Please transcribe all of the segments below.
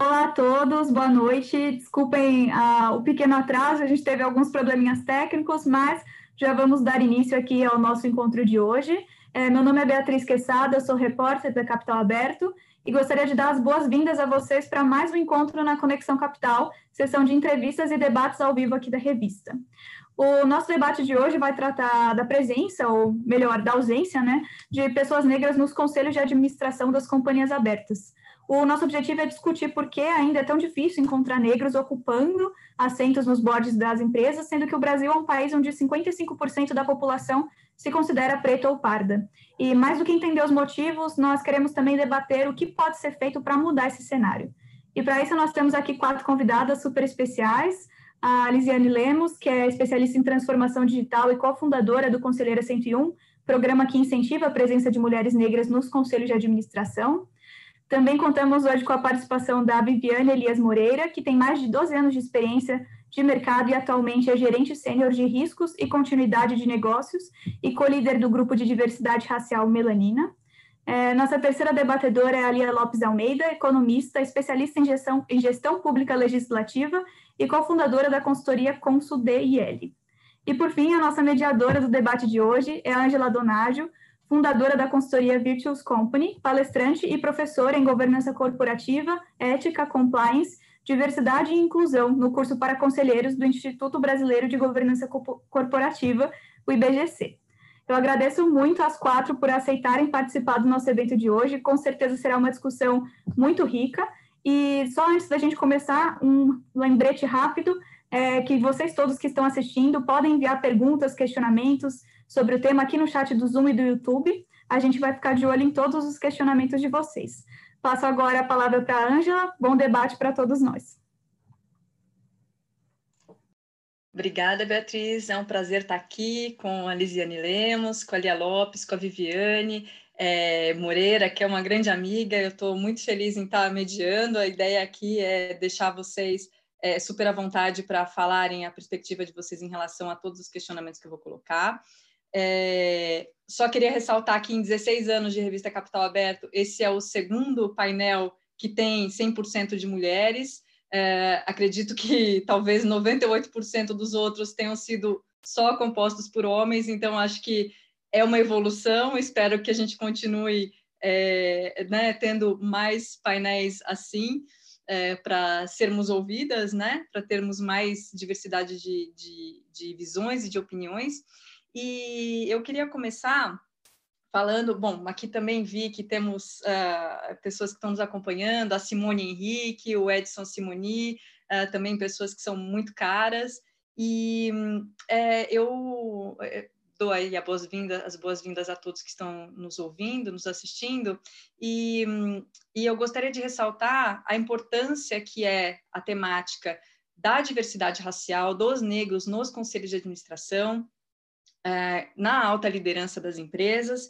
Olá a todos, boa noite. Desculpem uh, o pequeno atraso, a gente teve alguns probleminhas técnicos, mas já vamos dar início aqui ao nosso encontro de hoje. É, meu nome é Beatriz Quesada, eu sou repórter da Capital Aberto e gostaria de dar as boas-vindas a vocês para mais um encontro na Conexão Capital, sessão de entrevistas e debates ao vivo aqui da revista. O nosso debate de hoje vai tratar da presença, ou melhor, da ausência, né, de pessoas negras nos conselhos de administração das companhias abertas. O nosso objetivo é discutir por que ainda é tão difícil encontrar negros ocupando assentos nos boards das empresas, sendo que o Brasil é um país onde 55% da população se considera preta ou parda. E mais do que entender os motivos, nós queremos também debater o que pode ser feito para mudar esse cenário. E para isso nós temos aqui quatro convidadas super especiais, a Lisiane Lemos, que é especialista em transformação digital e cofundadora do Conselheira 101, programa que incentiva a presença de mulheres negras nos conselhos de administração. Também contamos hoje com a participação da Viviane Elias Moreira, que tem mais de 12 anos de experiência de mercado e atualmente é gerente sênior de riscos e continuidade de negócios e co-líder do grupo de diversidade racial Melanina. É, nossa terceira debatedora é a Lia Lopes Almeida, economista, especialista em gestão, em gestão pública legislativa e cofundadora da consultoria Consul DIL. E, por fim, a nossa mediadora do debate de hoje é a Angela Donágio, fundadora da consultoria Virtuous Company, palestrante e professora em governança corporativa, ética, compliance, diversidade e inclusão no curso para conselheiros do Instituto Brasileiro de Governança Corporativa, o IBGC. Eu agradeço muito às quatro por aceitarem participar do nosso evento de hoje. Com certeza será uma discussão muito rica. E só antes da gente começar, um lembrete rápido é que vocês todos que estão assistindo podem enviar perguntas, questionamentos, sobre o tema aqui no chat do Zoom e do YouTube. A gente vai ficar de olho em todos os questionamentos de vocês. Passo agora a palavra para a Ângela. Bom debate para todos nós. Obrigada, Beatriz. É um prazer estar aqui com a Lisiane Lemos, com a Lia Lopes, com a Viviane é, Moreira, que é uma grande amiga. Eu estou muito feliz em estar mediando. A ideia aqui é deixar vocês é, super à vontade para falarem a perspectiva de vocês em relação a todos os questionamentos que eu vou colocar. É, só queria ressaltar que em 16 anos de revista Capital Aberto, esse é o segundo painel que tem 100% de mulheres. É, acredito que talvez 98% dos outros tenham sido só compostos por homens, então acho que é uma evolução. Espero que a gente continue é, né, tendo mais painéis assim. É, para sermos ouvidas, né? para termos mais diversidade de, de, de visões e de opiniões. E eu queria começar falando, bom, aqui também vi que temos uh, pessoas que estão nos acompanhando, a Simone Henrique, o Edson Simoni, uh, também pessoas que são muito caras, e é, eu é, dou aí a boas-vindas, as boas-vindas a todos que estão nos ouvindo, nos assistindo, e, e eu gostaria de ressaltar a importância que é a temática da diversidade racial dos negros nos conselhos de administração, é, na alta liderança das empresas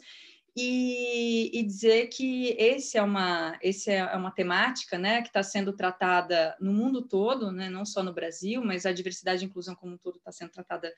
e, e, dizer que esse é uma, esse é uma temática né, que está sendo tratada no mundo todo, né, não só no Brasil, mas a diversidade e inclusão como um todo está sendo tratada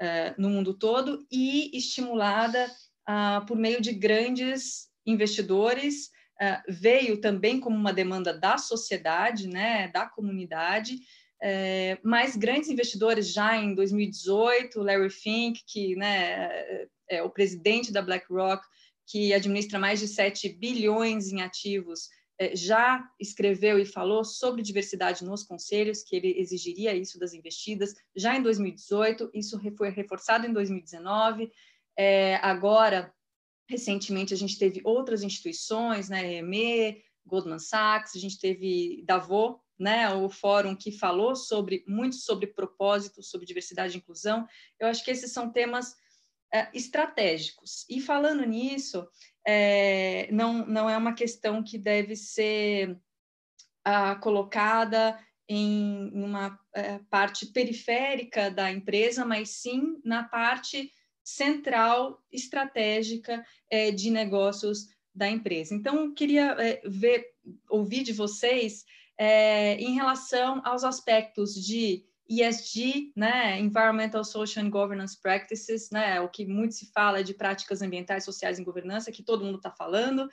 uh, no mundo todo e estimulada uh, por meio de grandes investidores, uh, veio também como uma demanda da sociedade, né, da comunidade, é, mais grandes investidores já em 2018, Larry Fink, que né, é o presidente da BlackRock, que administra mais de 7 bilhões em ativos, é, já escreveu e falou sobre diversidade nos conselhos, que ele exigiria isso das investidas já em 2018, isso foi reforçado em 2019. É, agora, recentemente, a gente teve outras instituições, né, EME, Goldman Sachs, a gente teve Davos, né, o fórum que falou sobre muito sobre propósito, sobre diversidade e inclusão. Eu acho que esses são temas é, estratégicos. E falando nisso, é, não, não é uma questão que deve ser ah, colocada em uma é, parte periférica da empresa, mas sim na parte central, estratégica é, de negócios da empresa. Então, queria é, ver, ouvir de vocês é, em relação aos aspectos de ESG, né, Environmental, Social and Governance Practices, né, o que muito se fala de práticas ambientais, sociais em governança, que todo mundo está falando.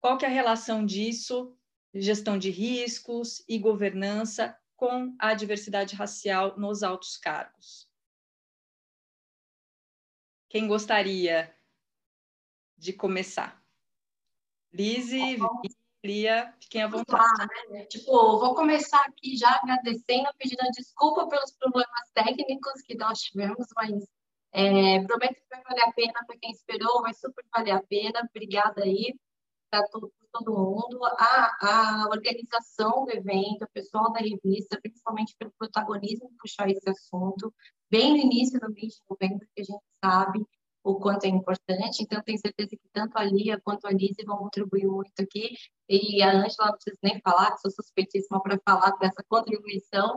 Qual que é a relação disso gestão de riscos e governança com a diversidade racial nos altos cargos. Quem gostaria de começar? Lise, Lia, fiquem à vontade. né? Tipo, vou começar aqui já agradecendo, pedindo desculpa pelos problemas técnicos que nós tivemos, mas é, prometo que vai valer a pena para quem esperou, vai super valer a pena. Obrigada aí para todo, todo mundo. A, a organização do evento, o pessoal da revista, principalmente pelo protagonismo de puxar esse assunto, bem no início do mês de novembro, que a gente sabe o quanto é importante, então tenho certeza que tanto a Lia quanto a Lise vão contribuir muito aqui, e a Ângela não preciso nem falar, que sou suspeitíssima para falar dessa contribuição,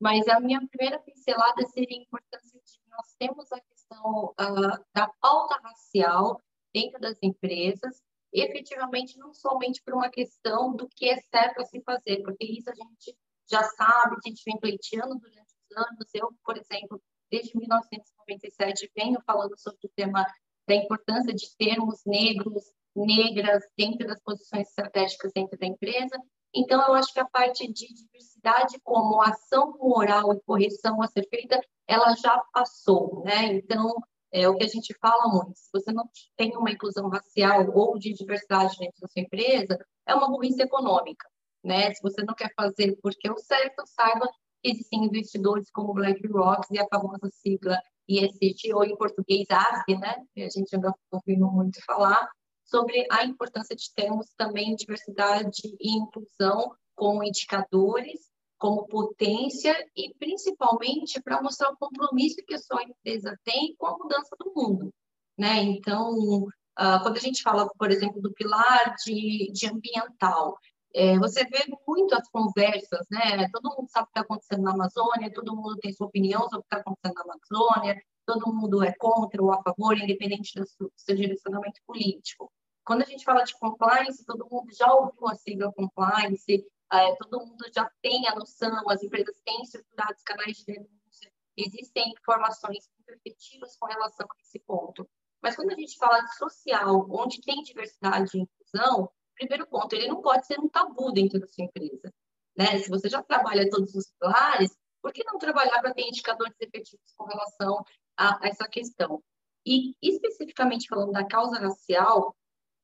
mas a minha primeira pincelada seria a importância de nós temos a questão uh, da pauta racial dentro das empresas, efetivamente não somente por uma questão do que é certo a se fazer, porque isso a gente já sabe, a gente vem pleiteando durante os anos, eu, por exemplo, desde 1997 venho falando sobre o tema da importância de termos negros, negras dentro das posições estratégicas dentro da empresa. Então, eu acho que a parte de diversidade como ação moral e correção a ser feita, ela já passou, né? Então, é o que a gente fala muito. Se você não tem uma inclusão racial ou de diversidade dentro da sua empresa, é uma burrice econômica, né? Se você não quer fazer porque é o certo, saiba existem investidores como BlackRock e a famosa sigla ESG, ou em português ASG, né? a gente anda ouvindo muito falar, sobre a importância de termos também diversidade e inclusão como indicadores, como potência e principalmente para mostrar o compromisso que a sua empresa tem com a mudança do mundo. Né? Então, uh, quando a gente fala, por exemplo, do pilar de, de ambiental, é, você vê muito as conversas, né? Todo mundo sabe o que está acontecendo na Amazônia, todo mundo tem sua opinião sobre o que está acontecendo na Amazônia, todo mundo é contra ou a favor, independente do seu, do seu direcionamento político. Quando a gente fala de compliance, todo mundo já ouviu a sigla compliance, é, todo mundo já tem a noção, as empresas têm estruturados canais de denúncia, existem informações efetivas com relação a esse ponto. Mas quando a gente fala de social, onde tem diversidade e inclusão, primeiro ponto, ele não pode ser um tabu dentro da sua empresa. Né? Se você já trabalha todos os pilares, por que não trabalhar para ter indicadores efetivos com relação a, a essa questão? E especificamente falando da causa racial,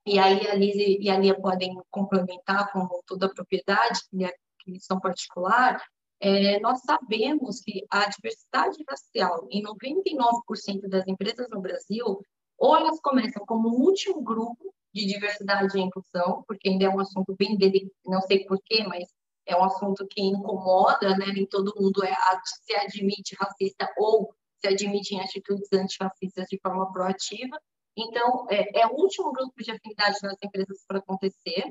e aí a Lise e a Lia podem complementar com toda a propriedade, que é questão particular, é, nós sabemos que a diversidade racial em 99% das empresas no Brasil, ou elas começam como o último grupo de diversidade e inclusão, porque ainda é um assunto bem delicado, não sei porquê, mas é um assunto que incomoda, né? Nem todo mundo é, se admite racista ou se admite em atitudes antirracistas de forma proativa. Então, é, é o último grupo de afinidade nas empresas para acontecer.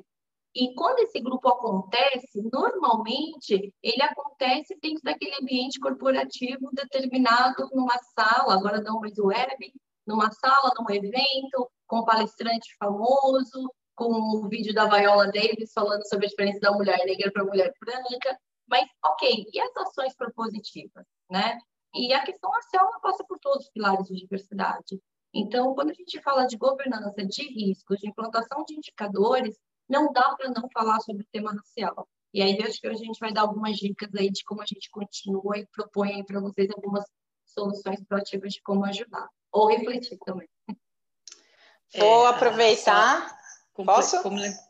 E quando esse grupo acontece, normalmente ele acontece dentro daquele ambiente corporativo determinado numa sala, agora não mais web, numa sala, num evento, com um palestrante famoso, com o um vídeo da Viola Davis falando sobre a diferença da mulher negra para a mulher branca. Mas, ok, e as ações propositivas, né? E a questão racial passa por todos os pilares de diversidade. Então, quando a gente fala de governança de riscos, de implantação de indicadores, não dá para não falar sobre o tema racial. E aí, acho que a gente vai dar algumas dicas aí de como a gente continua e propõe aí para vocês algumas soluções proativas de como ajudar ou refletir também. Vou é, aproveitar. Só, Posso?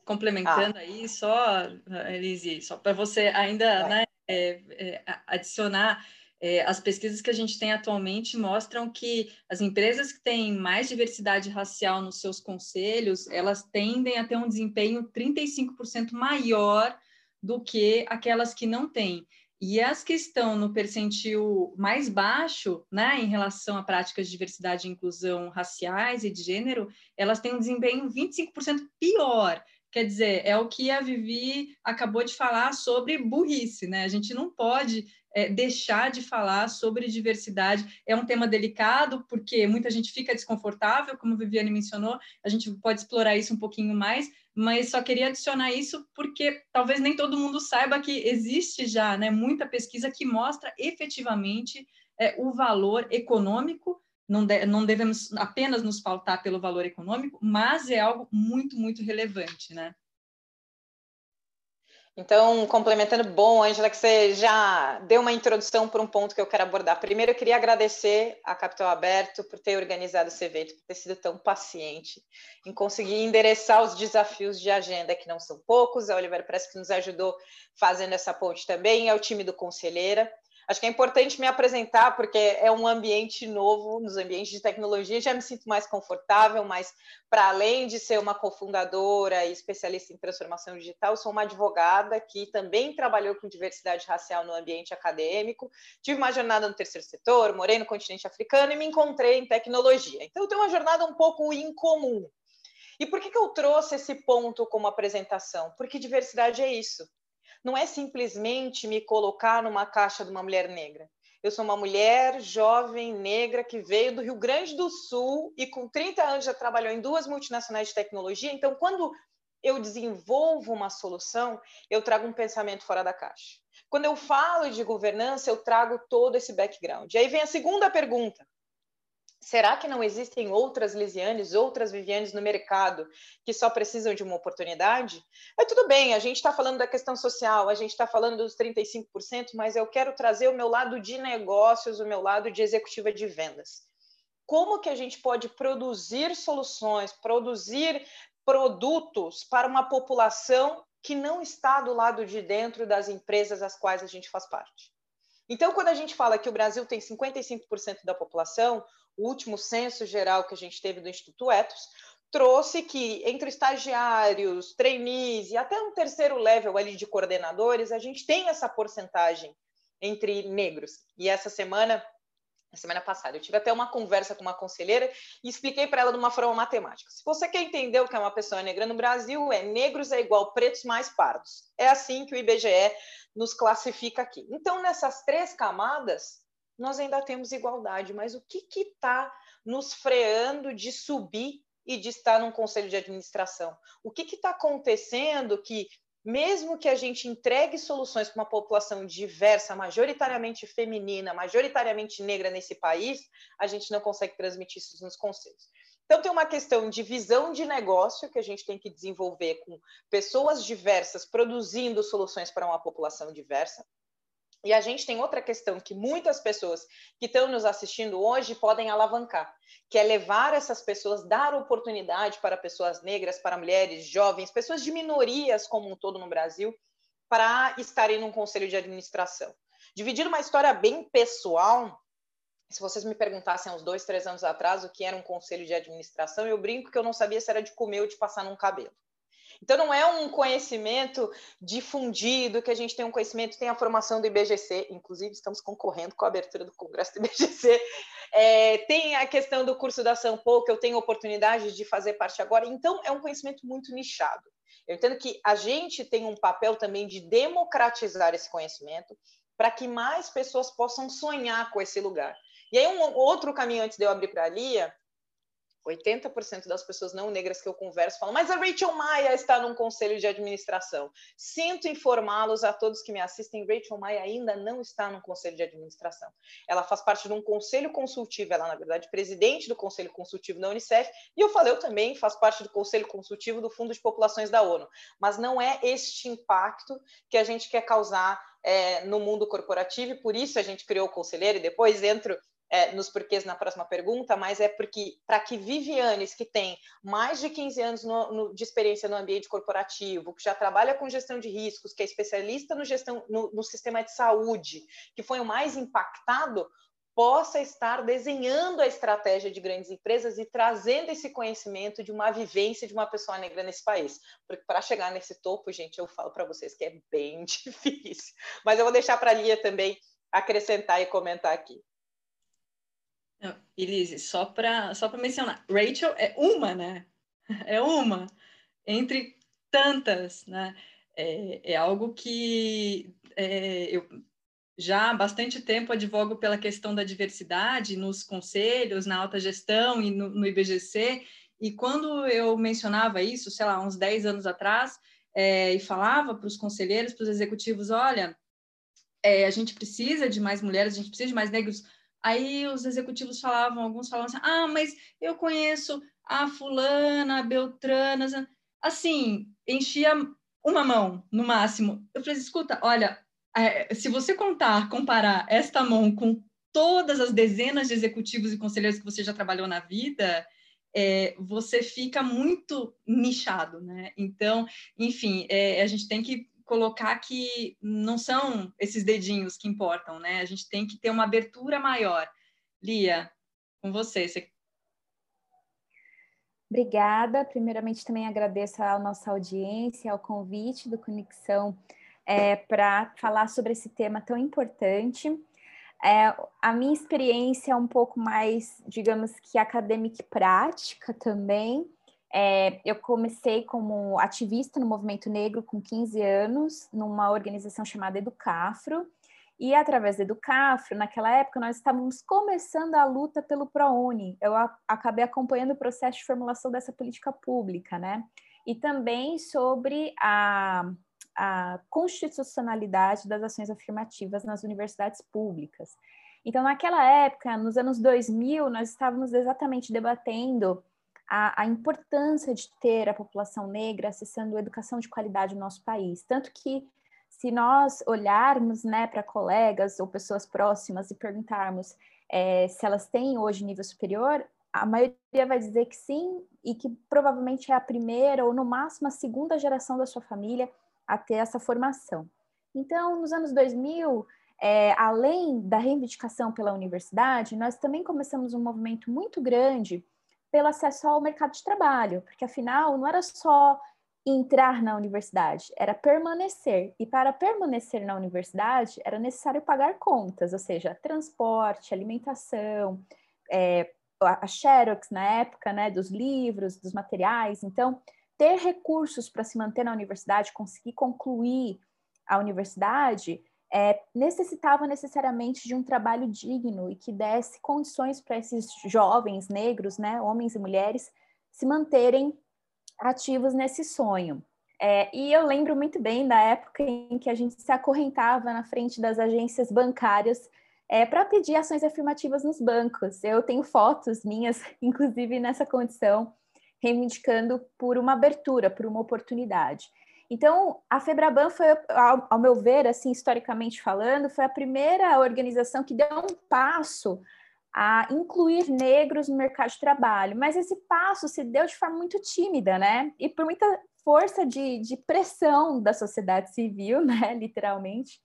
Complementando ah. aí, só, Elise, só para você ainda né, é, é, adicionar, é, as pesquisas que a gente tem atualmente mostram que as empresas que têm mais diversidade racial nos seus conselhos, elas tendem a ter um desempenho 35% maior do que aquelas que não têm. E as que estão no percentil mais baixo, né, em relação a práticas de diversidade e inclusão raciais e de gênero, elas têm um desempenho 25% pior. Quer dizer, é o que a Vivi acabou de falar sobre burrice, né? A gente não pode é, deixar de falar sobre diversidade. É um tema delicado, porque muita gente fica desconfortável, como a Viviane mencionou, a gente pode explorar isso um pouquinho mais, mas só queria adicionar isso porque talvez nem todo mundo saiba que existe já né, muita pesquisa que mostra efetivamente é, o valor econômico. Não, de, não devemos apenas nos faltar pelo valor econômico, mas é algo muito, muito relevante, né? Então, complementando, bom, Angela, que você já deu uma introdução para um ponto que eu quero abordar. Primeiro, eu queria agradecer a Capital Aberto por ter organizado esse evento, por ter sido tão paciente em conseguir endereçar os desafios de agenda, que não são poucos. A Oliver Press que nos ajudou fazendo essa ponte também, é o time do Conselheira. Acho que é importante me apresentar, porque é um ambiente novo, nos ambientes de tecnologia, já me sinto mais confortável, mas para além de ser uma cofundadora e especialista em transformação digital, sou uma advogada que também trabalhou com diversidade racial no ambiente acadêmico, tive uma jornada no terceiro setor, morei no continente africano e me encontrei em tecnologia. Então, eu tenho uma jornada um pouco incomum. E por que, que eu trouxe esse ponto como apresentação? Porque diversidade é isso não é simplesmente me colocar numa caixa de uma mulher negra. Eu sou uma mulher jovem, negra, que veio do Rio Grande do Sul e com 30 anos já trabalhou em duas multinacionais de tecnologia. Então, quando eu desenvolvo uma solução, eu trago um pensamento fora da caixa. Quando eu falo de governança, eu trago todo esse background. E aí vem a segunda pergunta: Será que não existem outras Lisianes, outras Vivianes no mercado que só precisam de uma oportunidade? Mas tudo bem, a gente está falando da questão social, a gente está falando dos 35%, mas eu quero trazer o meu lado de negócios, o meu lado de executiva de vendas. Como que a gente pode produzir soluções, produzir produtos para uma população que não está do lado de dentro das empresas às quais a gente faz parte? Então, quando a gente fala que o Brasil tem 55% da população, o último censo geral que a gente teve do Instituto Etos, trouxe que entre estagiários, trainees e até um terceiro level ali de coordenadores, a gente tem essa porcentagem entre negros. E essa semana, na semana passada, eu tive até uma conversa com uma conselheira e expliquei para ela de uma forma matemática. Se você quer entender o que é uma pessoa negra no Brasil, é negros é igual pretos mais pardos. É assim que o IBGE nos classifica aqui. Então, nessas três camadas, nós ainda temos igualdade, mas o que está nos freando de subir e de estar num conselho de administração? O que está acontecendo que, mesmo que a gente entregue soluções para uma população diversa, majoritariamente feminina, majoritariamente negra nesse país, a gente não consegue transmitir isso nos conselhos? Então, tem uma questão de visão de negócio que a gente tem que desenvolver com pessoas diversas produzindo soluções para uma população diversa. E a gente tem outra questão que muitas pessoas que estão nos assistindo hoje podem alavancar, que é levar essas pessoas, dar oportunidade para pessoas negras, para mulheres, jovens, pessoas de minorias como um todo no Brasil, para estarem num conselho de administração. Dividir uma história bem pessoal, se vocês me perguntassem há uns dois, três anos atrás o que era um conselho de administração, eu brinco que eu não sabia se era de comer ou de passar num cabelo. Então, não é um conhecimento difundido, que a gente tem um conhecimento, tem a formação do IBGC, inclusive estamos concorrendo com a abertura do Congresso do IBGC, é, tem a questão do curso da Sampo, que eu tenho oportunidade de fazer parte agora, então é um conhecimento muito nichado. Eu entendo que a gente tem um papel também de democratizar esse conhecimento para que mais pessoas possam sonhar com esse lugar. E aí, um outro caminho antes de eu abrir para a Lia, 80% das pessoas não negras que eu converso falam, mas a Rachel Maia está num conselho de administração. Sinto informá-los a todos que me assistem, Rachel Maia ainda não está num conselho de administração. Ela faz parte de um conselho consultivo, ela, na verdade, presidente do conselho consultivo da Unicef, e eu falei, eu também faço parte do conselho consultivo do Fundo de Populações da ONU. Mas não é este impacto que a gente quer causar é, no mundo corporativo, e por isso a gente criou o conselheiro, e depois entro é, nos porquês na próxima pergunta, mas é porque para que Vivianes, que tem mais de 15 anos no, no, de experiência no ambiente corporativo, que já trabalha com gestão de riscos, que é especialista no, gestão, no, no sistema de saúde, que foi o mais impactado, possa estar desenhando a estratégia de grandes empresas e trazendo esse conhecimento de uma vivência de uma pessoa negra nesse país. Porque para chegar nesse topo, gente, eu falo para vocês que é bem difícil. Mas eu vou deixar para a Lia também acrescentar e comentar aqui. Elise, só para só mencionar, Rachel é uma, né? É uma entre tantas, né? É, é algo que é, eu já há bastante tempo advogo pela questão da diversidade nos conselhos, na alta gestão e no, no IBGC, e quando eu mencionava isso, sei lá, uns 10 anos atrás, é, e falava para os conselheiros, para os executivos, olha, é, a gente precisa de mais mulheres, a gente precisa de mais negros Aí os executivos falavam, alguns falavam assim: ah, mas eu conheço a fulana, a Beltrana. Assim, enchia uma mão, no máximo. Eu falei, escuta, olha, é, se você contar, comparar esta mão com todas as dezenas de executivos e conselheiros que você já trabalhou na vida, é, você fica muito nichado, né? Então, enfim, é, a gente tem que colocar que não são esses dedinhos que importam, né? A gente tem que ter uma abertura maior. Lia, com você. você... Obrigada. Primeiramente, também agradeço à nossa audiência, ao convite do Conexão é, para falar sobre esse tema tão importante. É, a minha experiência é um pouco mais, digamos que acadêmica e prática também. É, eu comecei como ativista no movimento negro com 15 anos, numa organização chamada Educafro. E através do Educafro, naquela época, nós estávamos começando a luta pelo ProUni. Eu a, acabei acompanhando o processo de formulação dessa política pública, né? E também sobre a a constitucionalidade das ações afirmativas nas universidades públicas. Então, naquela época, nos anos 2000, nós estávamos exatamente debatendo a, a, importância de ter a população negra acessando educação de qualidade no nosso país. Tanto que, se nós olharmos né, para colegas ou pessoas próximas e perguntarmos é, se elas têm hoje nível superior, a maioria vai dizer que sim, e que provavelmente é a primeira ou no máximo a segunda geração da sua família a ter essa formação. Então, nos anos 2000, é, além da reivindicação pela universidade, nós também começamos um movimento muito grande pelo acesso ao mercado de trabalho, porque afinal não era só entrar na universidade, era permanecer. E para permanecer na universidade era necessário pagar contas, ou seja, transporte, alimentação, é, a Xerox na época, né, dos livros, dos materiais. Então, ter recursos para se manter na universidade, conseguir concluir a universidade, é, necessitava necessariamente de um trabalho digno e que desse condições para esses jovens negros, né, homens e mulheres, se manterem ativos nesse sonho. É, e eu lembro muito bem da época em que a gente se acorrentava na frente das agências bancárias é, para pedir ações afirmativas nos bancos. Eu tenho fotos minhas, inclusive nessa condição, reivindicando por uma abertura, por uma oportunidade. Então, a Febraban foi, ao, ao, meu ver, assim, historicamente falando, foi a primeira organização que deu um passo a incluir negros no mercado de trabalho, mas esse passo se deu de forma muito tímida, né? E por muita força de, de pressão da sociedade civil, né, literalmente.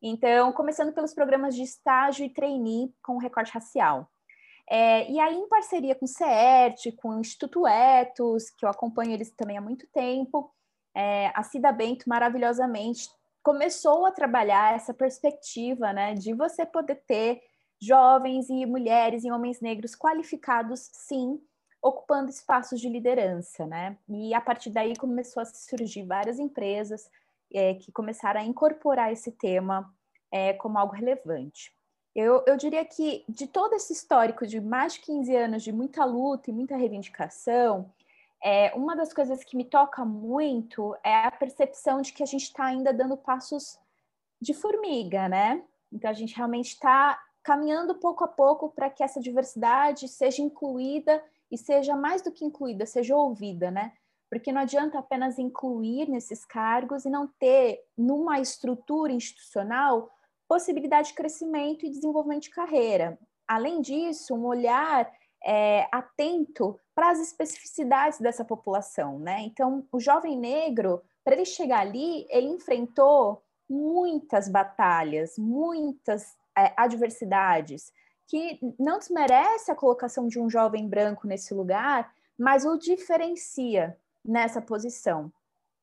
Então, começando pelos programas de estágio e trainee com recorte racial. É, e aí, em parceria com o CERT, com o Instituto Etos, que eu acompanho eles também há muito tempo, é, a Cida Bento maravilhosamente começou a trabalhar essa perspectiva né, de você poder ter jovens e mulheres e homens negros qualificados, sim, ocupando espaços de liderança, né? E a partir daí começou a surgir várias empresas é, que começaram a incorporar esse tema é, como algo relevante. Eu, eu diria que de todo esse histórico de mais de 15 anos de muita luta e muita reivindicação, é, uma das coisas que me toca muito é a percepção de que a gente está ainda dando passos de formiga, né? Então a gente realmente está caminhando pouco a pouco para que essa diversidade seja incluída e seja mais do que incluída, seja ouvida, né? Porque não adianta apenas incluir nesses cargos e não ter numa estrutura institucional possibilidade de crescimento e desenvolvimento de carreira. Além disso, um olhar é, atento para as especificidades dessa população, né? Então, o jovem negro, para ele chegar ali, ele enfrentou muitas batalhas, muitas é, adversidades, que não desmerece a colocação de um jovem branco nesse lugar, mas o diferencia nessa posição.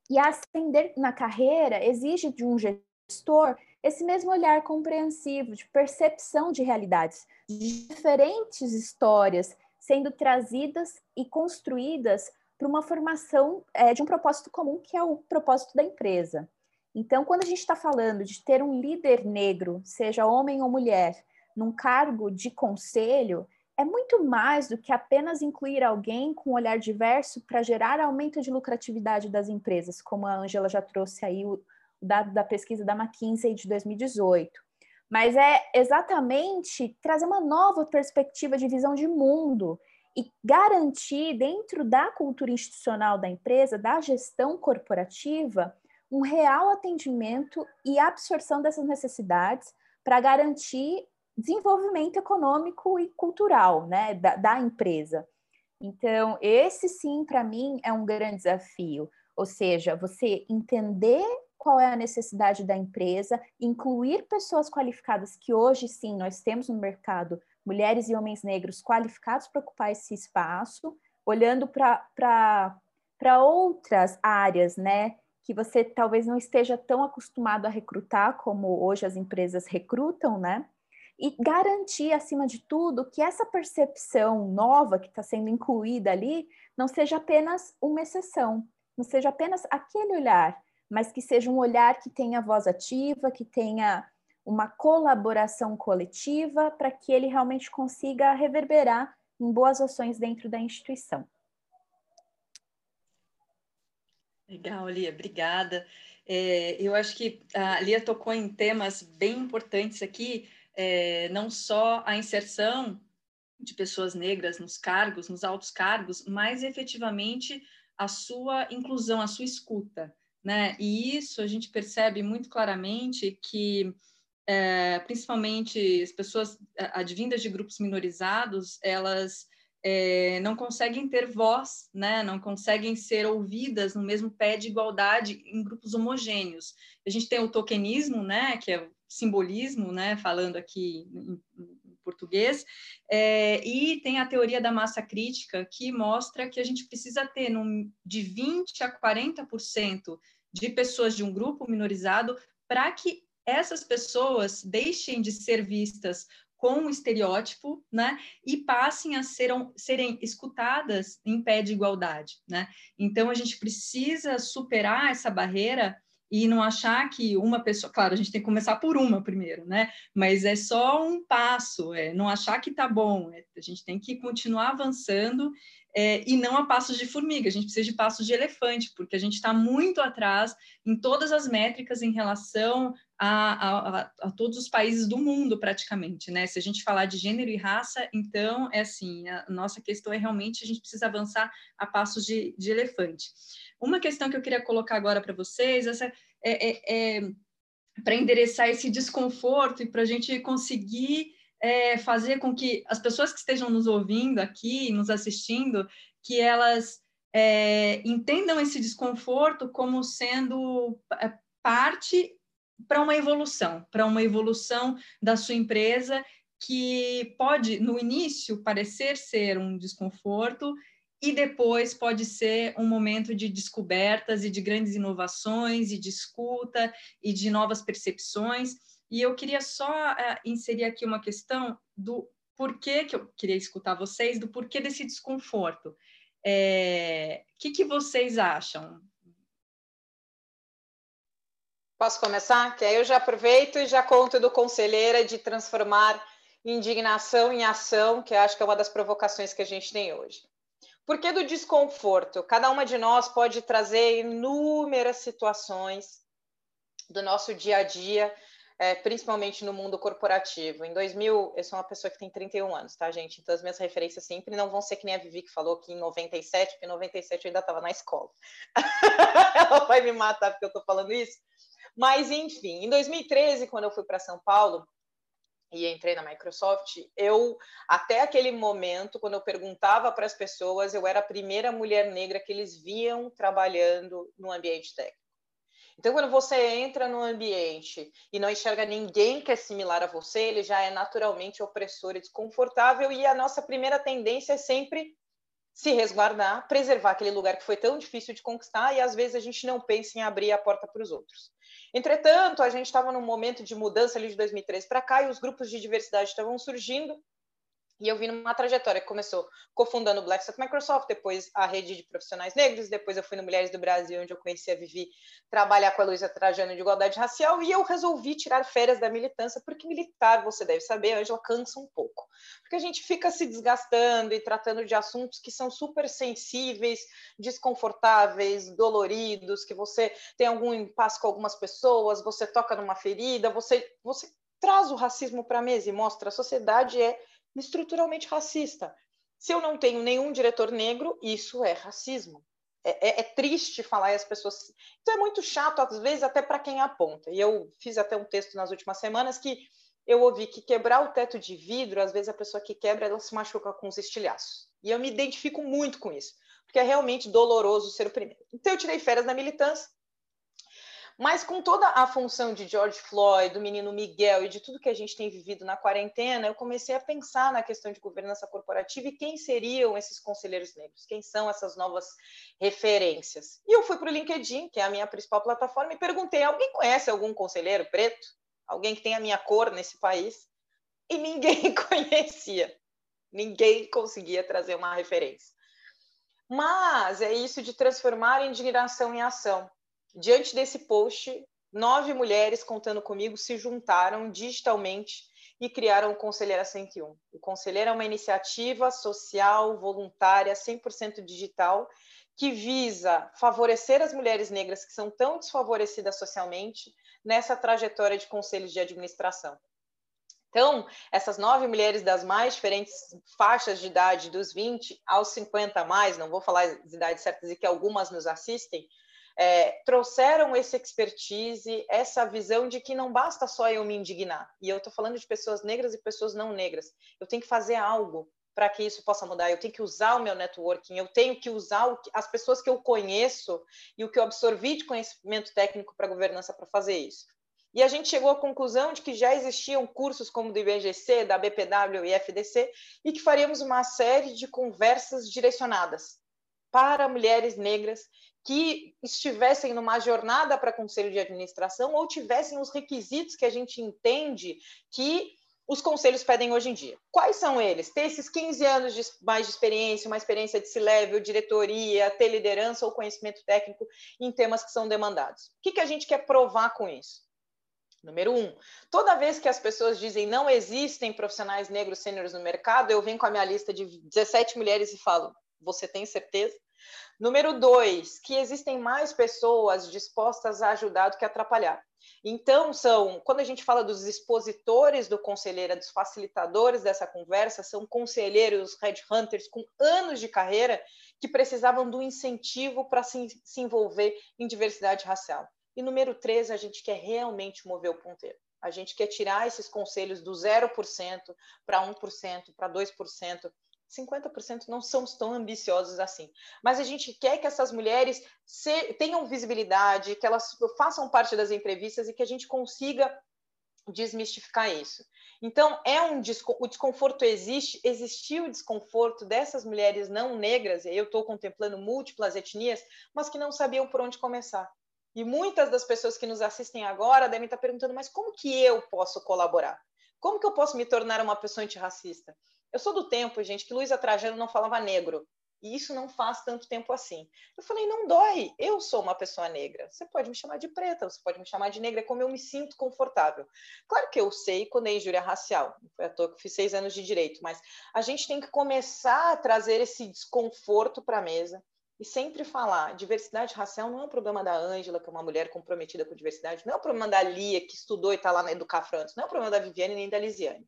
E ascender na carreira exige de um gestor esse mesmo olhar compreensivo, de percepção de realidades, de diferentes histórias sendo trazidas e construídas para uma formação é, de um propósito comum, que é o propósito da empresa. Então, quando a gente está falando de ter um líder negro, seja homem ou mulher, num cargo de conselho, é muito mais do que apenas incluir alguém com um olhar diverso para gerar aumento de lucratividade das empresas, como a Angela já trouxe aí o, dado da pesquisa da McKinsey de 2018. Mas é exatamente trazer uma nova perspectiva de visão de mundo e garantir, dentro da cultura institucional da empresa, da gestão corporativa, um real atendimento e absorção dessas necessidades para garantir desenvolvimento econômico e cultural né, da, da empresa. Então, esse sim, para mim, é um grande desafio. Ou seja, você entender qual é a necessidade da empresa, incluir pessoas qualificadas, que hoje sim nós temos no mercado mulheres e homens negros qualificados para ocupar esse espaço, olhando para outras áreas, né? Que você talvez não esteja tão acostumado a recrutar como hoje as empresas recrutam, né? E garantir, acima de tudo, que essa percepção nova que está sendo incluída ali não seja apenas uma exceção, não seja apenas aquele olhar, mas que seja um olhar que tenha voz ativa, que tenha uma colaboração coletiva para que ele realmente consiga reverberar em boas ações dentro da instituição. Legal, Lia, obrigada. É, eu acho que a Lia tocou em temas bem importantes aqui, é, não só a inserção de pessoas negras nos cargos, nos altos cargos, mas efetivamente a sua inclusão, a sua escuta, né? E isso a gente percebe muito claramente que é, principalmente as pessoas advindas de grupos minorizados, elas é, não conseguem ter voz, né? não conseguem ser ouvidas no mesmo pé de igualdade em grupos homogêneos. A gente tem o tokenismo, né? que é simbolismo, né? falando aqui em, em português, é, e tem a teoria da massa crítica, que mostra que a gente precisa ter num, de 20% a 40% de pessoas de um grupo minorizado para que essas pessoas deixem de ser vistas com um estereótipo, né, e passem a serem, serem escutadas em pé de igualdade, né? Então a gente precisa superar essa barreira e não achar que uma pessoa, claro, a gente tem que começar por uma primeiro, né? Mas é só um passo, é não achar que tá bom, é, a gente tem que continuar avançando é, e não a passos de formiga, a gente precisa de passos de elefante, porque a gente está muito atrás em todas as métricas em relação a, a, a, todos os países do mundo, praticamente, né? Se a gente falar de gênero e raça, então é assim, a nossa questão é realmente a gente precisa avançar a passos de, de elefante. Uma questão que eu queria colocar agora para vocês essa é, é, é para endereçar esse desconforto e para a gente conseguir é, fazer com que as pessoas que estejam nos ouvindo aqui, nos assistindo, que elas é, entendam esse desconforto como sendo é, parte para uma evolução, para uma evolução da sua empresa que pode, no início, parecer ser um desconforto e depois pode ser um momento de descobertas e de grandes inovações e de escuta e de novas percepções. E eu queria só uh, inserir aqui uma questão do porquê que eu queria escutar vocês, do porquê desse desconforto. O é, que, que vocês acham? Posso começar? Que aí eu já aproveito e já conto do conselheira de transformar indignação em ação, que acho que é uma das provocações que a gente tem hoje. Por que do desconforto? Cada uma de nós pode trazer inúmeras situações do nosso dia a dia é, principalmente no mundo corporativo. Em 2000, eu sou uma pessoa que tem 31 anos, tá, gente? Então, as minhas referências sempre não vão ser que nem a Vivi que falou que em 97, porque em 97 eu ainda estava na escola. Ela vai me matar porque eu estou falando isso. Mas, enfim, em 2013, quando eu fui para São Paulo, e entrei na Microsoft, eu até aquele momento, quando eu perguntava para as pessoas, eu era a primeira mulher negra que eles viam trabalhando no ambiente técnico. Então, quando você entra no ambiente e não enxerga ninguém que é similar a você, ele já é naturalmente opressor e desconfortável, e a nossa primeira tendência é sempre se resguardar, preservar aquele lugar que foi tão difícil de conquistar, e às vezes a gente não pensa em abrir a porta para os outros. Entretanto, a gente estava num momento de mudança ali de 2013 para cá, e os grupos de diversidade estavam surgindo, e eu vim numa trajetória que começou cofundando o Blackstock Microsoft, depois a rede de profissionais negros, depois eu fui no Mulheres do Brasil, onde eu conheci a Vivi, trabalhar com a Luísa Trajano de igualdade racial, e eu resolvi tirar férias da militância, porque militar, você deve saber, Angela, cansa um pouco. Porque a gente fica se desgastando e tratando de assuntos que são super sensíveis, desconfortáveis, doloridos, que você tem algum impasse com algumas pessoas, você toca numa ferida, você, você traz o racismo para a mesa e mostra a sociedade é estruturalmente racista. Se eu não tenho nenhum diretor negro, isso é racismo. É, é, é, triste falar e as pessoas. Então é muito chato, às vezes, até para quem aponta. E eu fiz até um texto nas últimas semanas que eu ouvi que quebrar o teto de vidro, às vezes a pessoa que quebra, ela se machuca com os estilhaços. E eu me identifico muito com isso, porque é realmente doloroso ser o primeiro. Então eu tirei férias na militância, mas com toda a função de George Floyd, do menino Miguel e de tudo que a gente tem vivido na quarentena, eu comecei a pensar na questão de governança corporativa e quem seriam esses conselheiros negros, quem são essas novas referências. E eu fui para o LinkedIn, que é a minha principal plataforma, e perguntei: alguém conhece algum conselheiro preto? Alguém que tem a minha cor nesse país? E ninguém conhecia. Ninguém conseguia trazer uma referência. Mas é isso de transformar a indignação em ação. Diante desse post, nove mulheres contando comigo se juntaram digitalmente e criaram o Conselheira 101. O Conselheira é uma iniciativa social, voluntária, 100% digital, que visa favorecer as mulheres negras que são tão desfavorecidas socialmente nessa trajetória de conselhos de administração. Então, essas nove mulheres das mais diferentes faixas de idade, dos 20 aos 50 a mais, não vou falar as idades certas e que algumas nos assistem, é, trouxeram esse expertise, essa visão de que não basta só eu me indignar. E eu estou falando de pessoas negras e pessoas não negras. Eu tenho que fazer algo para que isso possa mudar. Eu tenho que usar o meu networking, eu tenho que usar o, as pessoas que eu conheço e o que eu absorvi de conhecimento técnico para governança para fazer isso. E a gente chegou à conclusão de que já existiam cursos como do IBGC, da BPW e FDC, e que faríamos uma série de conversas direcionadas para mulheres negras que estivessem numa jornada para conselho de administração ou tivessem os requisitos que a gente entende que os conselhos pedem hoje em dia. Quais são eles? Ter esses 15 anos de mais de experiência, uma experiência de C-level, diretoria, ter liderança ou conhecimento técnico em temas que são demandados. O que, que a gente quer provar com isso? Número um, toda vez que as pessoas dizem não existem profissionais negros sêniores no mercado, eu venho com a minha lista de 17 mulheres e falo: você tem certeza? Número dois, que existem mais pessoas dispostas a ajudar do que atrapalhar. Então, são, quando a gente fala dos expositores do conselheiro, dos facilitadores dessa conversa, são conselheiros, headhunters com anos de carreira que precisavam do incentivo para se, se envolver em diversidade racial. E número três, a gente quer realmente mover o ponteiro. A gente quer tirar esses conselhos do 0% para 1%, para 2%, 50% não somos tão ambiciosos assim. Mas a gente quer que essas mulheres se, tenham visibilidade, que elas façam parte das entrevistas e que a gente consiga desmistificar isso. Então, é um o desconforto existe, existiu o desconforto dessas mulheres não negras, e eu estou contemplando múltiplas etnias, mas que não sabiam por onde começar. E muitas das pessoas que nos assistem agora devem estar perguntando, mas como que eu posso colaborar? Como que eu posso me tornar uma pessoa antirracista? Eu sou do tempo, gente, que Luísa Trajano não falava negro. E isso não faz tanto tempo assim. Eu falei, não dói, eu sou uma pessoa negra. Você pode me chamar de preta, você pode me chamar de negra, é como eu me sinto confortável. Claro que eu sei quando é injúria racial, foi à toa que fiz seis anos de direito, mas a gente tem que começar a trazer esse desconforto para a mesa e sempre falar: diversidade racial não é um problema da Ângela, que é uma mulher comprometida com diversidade, não é um problema da Lia, que estudou e está lá na Educafrantos, não é um problema da Viviane nem da Lisiane.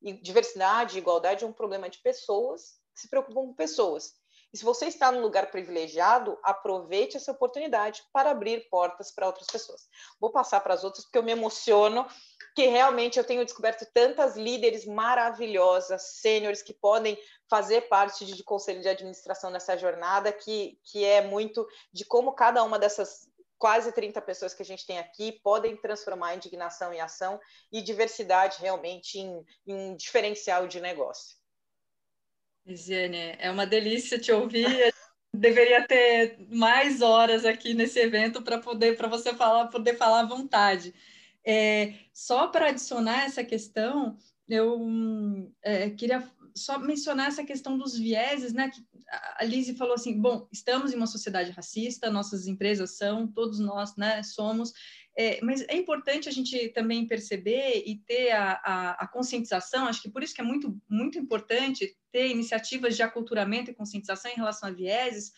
E diversidade e igualdade é um problema de pessoas que se preocupam com pessoas. E se você está num lugar privilegiado, aproveite essa oportunidade para abrir portas para outras pessoas. Vou passar para as outras porque eu me emociono, que realmente eu tenho descoberto tantas líderes maravilhosas, sêniores, que podem fazer parte de, de conselho de administração nessa jornada, que, que é muito de como cada uma dessas quase 30 pessoas que a gente tem aqui podem transformar indignação em ação e diversidade realmente em, em diferencial de negócio. Lisiane, é uma delícia te ouvir. Deveria ter mais horas aqui nesse evento para poder para você falar, poder falar à vontade. É, só para adicionar essa questão, eu é, queria só mencionar essa questão dos vieses, né? Que a Lise falou assim: bom, estamos em uma sociedade racista, nossas empresas são, todos nós, né, somos, é, mas é importante a gente também perceber e ter a, a, a, conscientização, acho que por isso que é muito, muito importante ter iniciativas de aculturamento e conscientização em relação a vieses,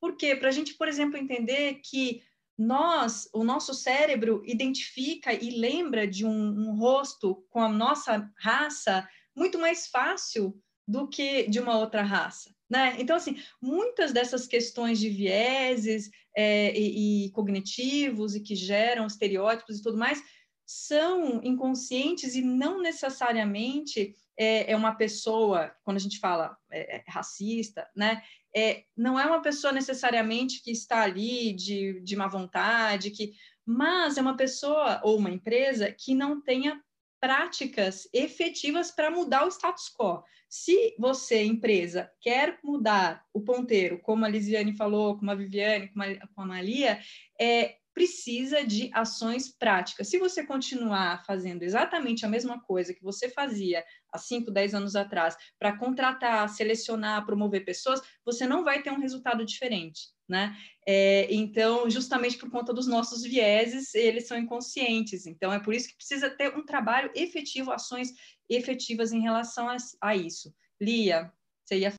porque para a gente, por exemplo, entender que nós, o nosso cérebro identifica e lembra de um, um rosto com a nossa raça muito mais fácil do que de uma outra raça. Né? Então, assim, muitas dessas questões de vieses é, e, e cognitivos e que geram estereótipos e tudo mais são inconscientes e não necessariamente é, é uma pessoa, quando a gente fala é, é, racista, né? É, não é uma pessoa necessariamente que está ali de, de má vontade, que, mas é uma pessoa ou uma empresa que não tenha práticas efetivas para mudar o status quo. Se você, empresa, quer mudar o ponteiro, como a Lisiane falou, como a Viviane, como a, como a Malia, é, precisa de ações práticas. Se você continuar fazendo exatamente a mesma coisa que você fazia há 5, 10 anos atrás, para contratar, selecionar, promover pessoas, você não vai ter um resultado diferente. Né? É, então, justamente por conta dos nossos vieses, eles são inconscientes. Então, é por isso que precisa ter um trabalho efetivo, ações efetivas em relação a, a isso. Lia, você ia.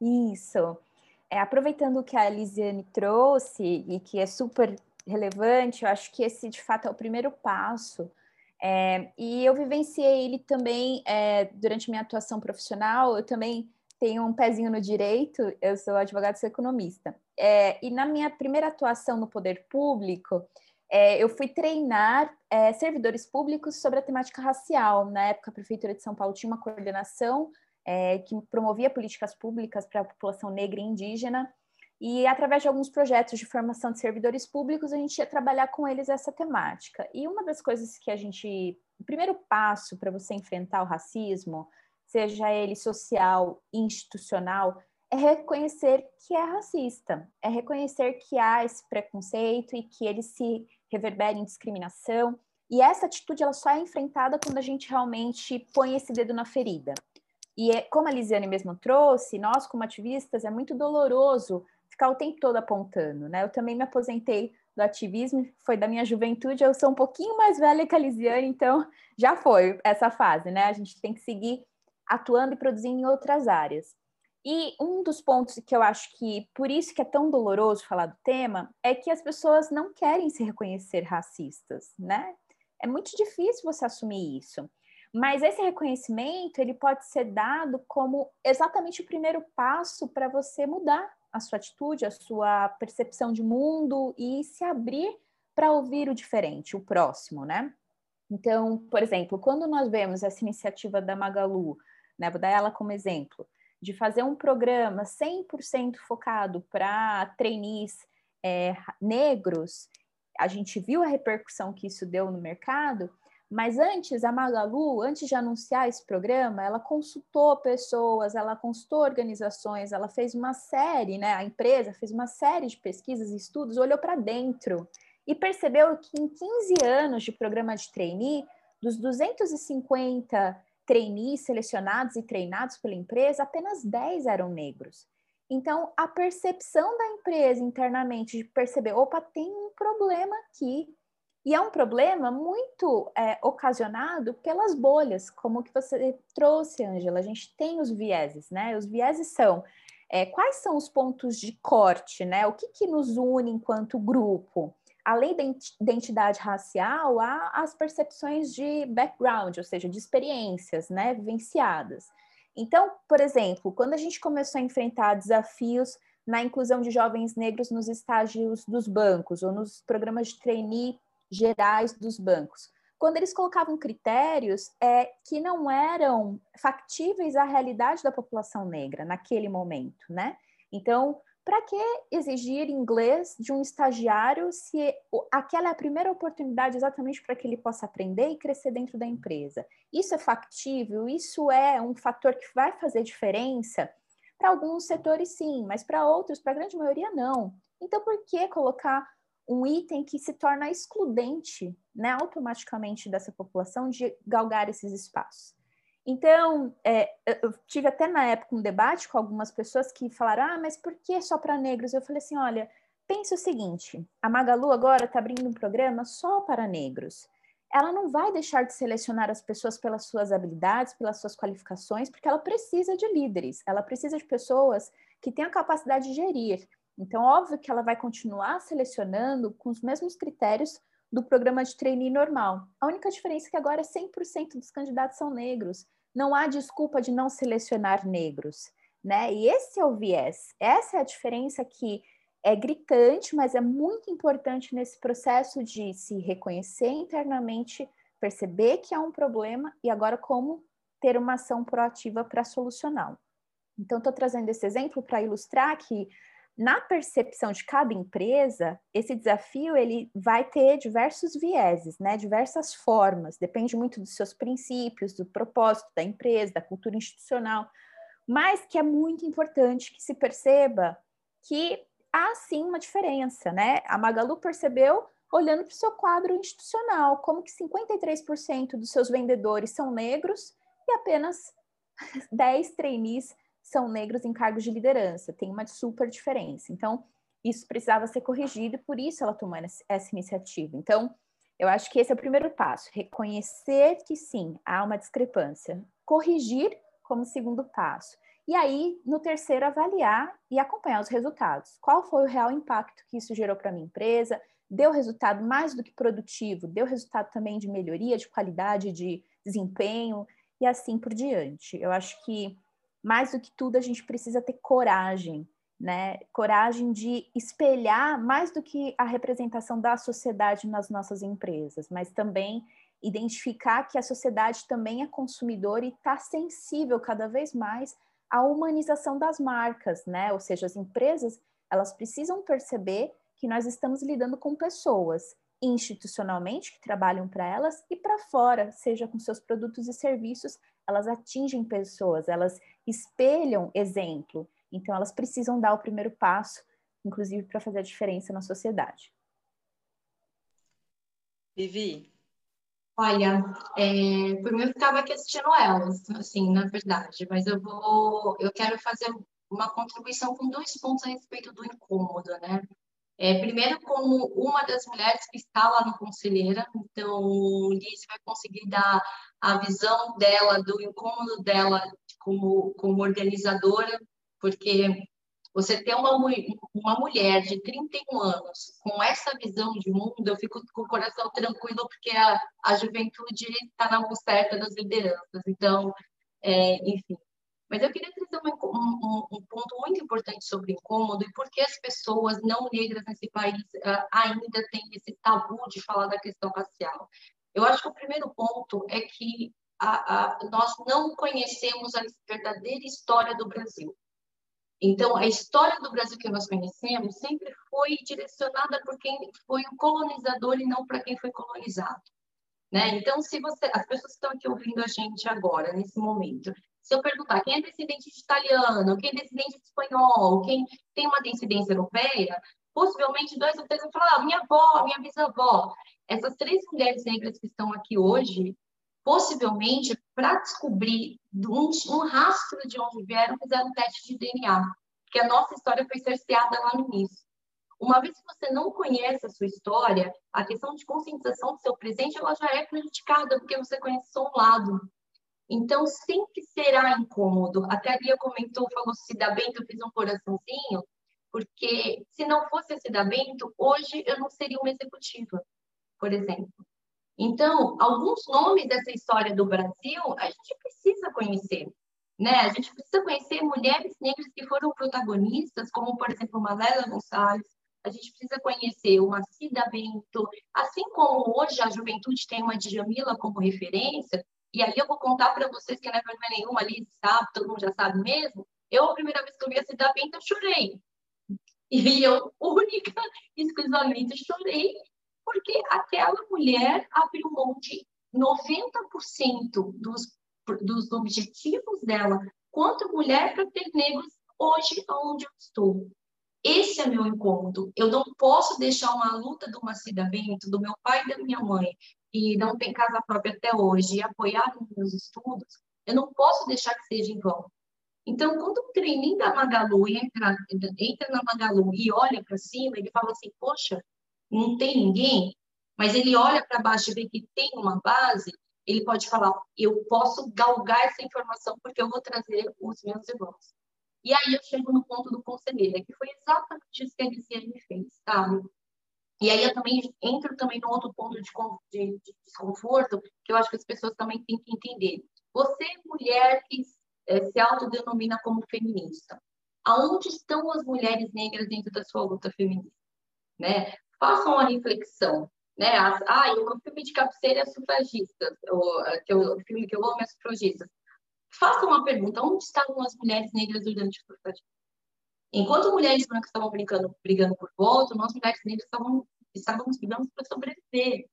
Isso. É, aproveitando o que a Elisiane trouxe e que é super relevante, eu acho que esse de fato é o primeiro passo. É, e eu vivenciei ele também é, durante minha atuação profissional. Eu também tenho um pezinho no direito, eu sou advogada e economista. É, e na minha primeira atuação no poder público, é, eu fui treinar é, servidores públicos sobre a temática racial. Na época, a Prefeitura de São Paulo tinha uma coordenação é, que promovia políticas públicas para a população negra e indígena, e através de alguns projetos de formação de servidores públicos, a gente ia trabalhar com eles essa temática. E uma das coisas que a gente. O primeiro passo para você enfrentar o racismo, seja ele social, institucional, é reconhecer que é racista, é reconhecer que há esse preconceito e que ele se reverbera em discriminação. E essa atitude ela só é enfrentada quando a gente realmente põe esse dedo na ferida. E é, como a Lisiane mesmo trouxe, nós como ativistas é muito doloroso ficar o tempo todo apontando, né? Eu também me aposentei do ativismo, foi da minha juventude, eu sou um pouquinho mais velha que a Lisiane, então já foi essa fase, né? A gente tem que seguir atuando e produzindo em outras áreas. E um dos pontos que eu acho que por isso que é tão doloroso falar do tema é que as pessoas não querem se reconhecer racistas, né? É muito difícil você assumir isso. Mas esse reconhecimento, ele pode ser dado como exatamente o primeiro passo para você mudar a sua atitude, a sua percepção de mundo e se abrir para ouvir o diferente, o próximo, né? Então, por exemplo, quando nós vemos essa iniciativa da Magalu, né, vou dar ela como exemplo, de fazer um programa 100% focado para trainees é, negros, a gente viu a repercussão que isso deu no mercado, mas antes, a Magalu, antes de anunciar esse programa, ela consultou pessoas, ela consultou organizações, ela fez uma série, né? A empresa fez uma série de pesquisas e estudos, olhou para dentro e percebeu que em 15 anos de programa de trainee, dos 250 trainees selecionados e treinados pela empresa, apenas 10 eram negros. Então, a percepção da empresa internamente de perceber, opa, tem um problema aqui, e é um problema muito é, ocasionado pelas bolhas, como que você trouxe, Angela. A gente tem os vieses, né? Os vieses são é, quais são os pontos de corte, né? O que, que nos une enquanto grupo? Além da identidade racial, há as percepções de background, ou seja, de experiências, né, vivenciadas. Então, por exemplo, quando a gente começou a enfrentar desafios na inclusão de jovens negros nos estágios dos bancos ou nos programas de trainee gerais dos bancos. Quando eles colocavam critérios é, que não eram factíveis à realidade da população negra naquele momento, né? Então, para que exigir inglês de um estagiário se aquela é a primeira oportunidade exatamente para que ele possa aprender e crescer dentro da empresa? Isso é factível? Isso é um fator que vai fazer diferença? Para alguns setores, sim, mas para outros, para a grande maioria, não. Então, por que colocar um item que se torna excludente, né, automaticamente dessa população de galgar esses espaços. Então, é, eu tive até na época um debate com algumas pessoas que falaram: ah, mas por que só para negros? Eu falei assim: olha, pense o seguinte: a Magalu agora está abrindo um programa só para negros. Ela não vai deixar de selecionar as pessoas pelas suas habilidades, pelas suas qualificações, porque ela precisa de líderes, ela precisa de pessoas que tenham a capacidade de gerir. Então, óbvio que ela vai continuar selecionando com os mesmos critérios do programa de trainee normal. A única diferença é que agora 100% dos candidatos são negros. Não há desculpa de não selecionar negros. né? E esse é o viés. Essa é a diferença que é gritante, mas é muito importante nesse processo de se reconhecer internamente, perceber que há um problema e agora como ter uma ação proativa para solucioná-lo. Então, estou trazendo esse exemplo para ilustrar que na percepção de cada empresa, esse desafio ele vai ter diversos vieses, né? Diversas formas, depende muito dos seus princípios, do propósito da empresa, da cultura institucional, mas que é muito importante que se perceba que há sim uma diferença, né? A Magalu percebeu olhando para o seu quadro institucional, como que 53% dos seus vendedores são negros e apenas 10 trainees são negros em cargos de liderança. Tem uma super diferença. Então, isso precisava ser corrigido e por isso ela tomou essa iniciativa. Então, eu acho que esse é o primeiro passo: reconhecer que sim, há uma discrepância, corrigir como segundo passo. E aí, no terceiro, avaliar e acompanhar os resultados. Qual foi o real impacto que isso gerou para a minha empresa? Deu resultado mais do que produtivo? Deu resultado também de melhoria, de qualidade, de desempenho e assim por diante. Eu acho que mais do que tudo, a gente precisa ter coragem, né? Coragem de espelhar mais do que a representação da sociedade nas nossas empresas, mas também identificar que a sociedade também é consumidora e está sensível cada vez mais à humanização das marcas, né? Ou seja, as empresas elas precisam perceber que nós estamos lidando com pessoas institucionalmente que trabalham para elas e para fora, seja com seus produtos e serviços, elas atingem pessoas, elas espelham exemplo. Então, elas precisam dar o primeiro passo, inclusive para fazer a diferença na sociedade. Vivi? Olha, é, por mim eu ficava aqui assistindo elas, assim, na verdade, mas eu vou, eu quero fazer uma contribuição com dois pontos a respeito do incômodo, né? É, primeiro, como uma das mulheres que está lá no Conselheira, então Liz vai conseguir dar a visão dela, do incômodo dela como, como organizadora, porque você ter uma, uma mulher de 31 anos com essa visão de mundo, eu fico com o coração tranquilo, porque a, a juventude está na mão certa das lideranças. Então, é, enfim. Mas eu queria trazer um, um, um, ponto muito importante sobre incômodo e por que as pessoas não negras nesse país uh, ainda têm esse tabu de falar da questão racial. Eu acho que o primeiro ponto é que a, a, nós não conhecemos a verdadeira história do Brasil. Então, a história do Brasil que nós conhecemos sempre foi direcionada por quem foi o colonizador e não para quem foi colonizado. Né? Então, se você, as pessoas que estão aqui ouvindo a gente agora, nesse momento, se eu perguntar quem é descendente de italiano, quem é descendente de espanhol, quem tem uma descendência europeia, possivelmente dois ou três vão falar, ah, minha avó, minha bisavó. Essas três mulheres negras que estão aqui hoje, possivelmente, para descobrir um, um, rastro de onde vieram, fizeram um teste de DNA, porque a nossa história foi cerceada lá no início. Uma vez que você não conhece a sua história, a questão de conscientização do seu presente, ela já é prejudicada, porque você conhece só um lado. Então, sempre será incômodo. Até a Lia comentou, falou bem, eu fiz um coraçãozinho, porque se não fosse bento, hoje eu não seria uma executiva, por exemplo. Então, alguns nomes dessa história do Brasil a gente precisa conhecer. Né? A gente precisa conhecer mulheres negras que foram protagonistas, como, por exemplo, Maléla Gonçalves. A gente precisa conhecer uma Cida Bento. Assim como hoje a juventude tem uma Djamila como referência, e aí eu vou contar para vocês que não é vergonha nenhuma ali, sabe, todo mundo já sabe mesmo. Eu, a primeira vez que eu vi a Cida Bento, eu chorei. E eu, única, exclusivamente, chorei porque aquela mulher abriu mão de 90% dos, dos objetivos dela quanto mulher para ter negros hoje onde eu estou. Esse é meu incômodo. Eu não posso deixar uma luta do Macida Bento, do meu pai e da minha mãe, que não tem casa própria até hoje, e apoiar nos meus estudos, eu não posso deixar que seja em vão. Então, quando o treininho da Magalu entra, entra na Magalu e olha para cima, ele fala assim, poxa, não tem ninguém, mas ele olha para baixo e vê que tem uma base, ele pode falar: eu posso galgar essa informação porque eu vou trazer os meus irmãos. E aí eu chego no ponto do conselheiro, que foi exatamente isso que a Lisiane fez, sabe? E aí eu também entro também no outro ponto de, de, de desconforto, que eu acho que as pessoas também têm que entender. Você, mulher que é, se autodenomina como feminista. Aonde estão as mulheres negras dentro da sua luta feminista? Né? Façam uma reflexão. Né? As, ah, o meu filme de cabeceira é sufragista, o, que eu, o filme que eu amo é sufragista. Façam uma pergunta: onde estavam as mulheres negras durante o sufragismo? Enquanto mulheres brancas estavam brigando, brigando por voto, nós mulheres negras estavam, estávamos brigando para sobreviver.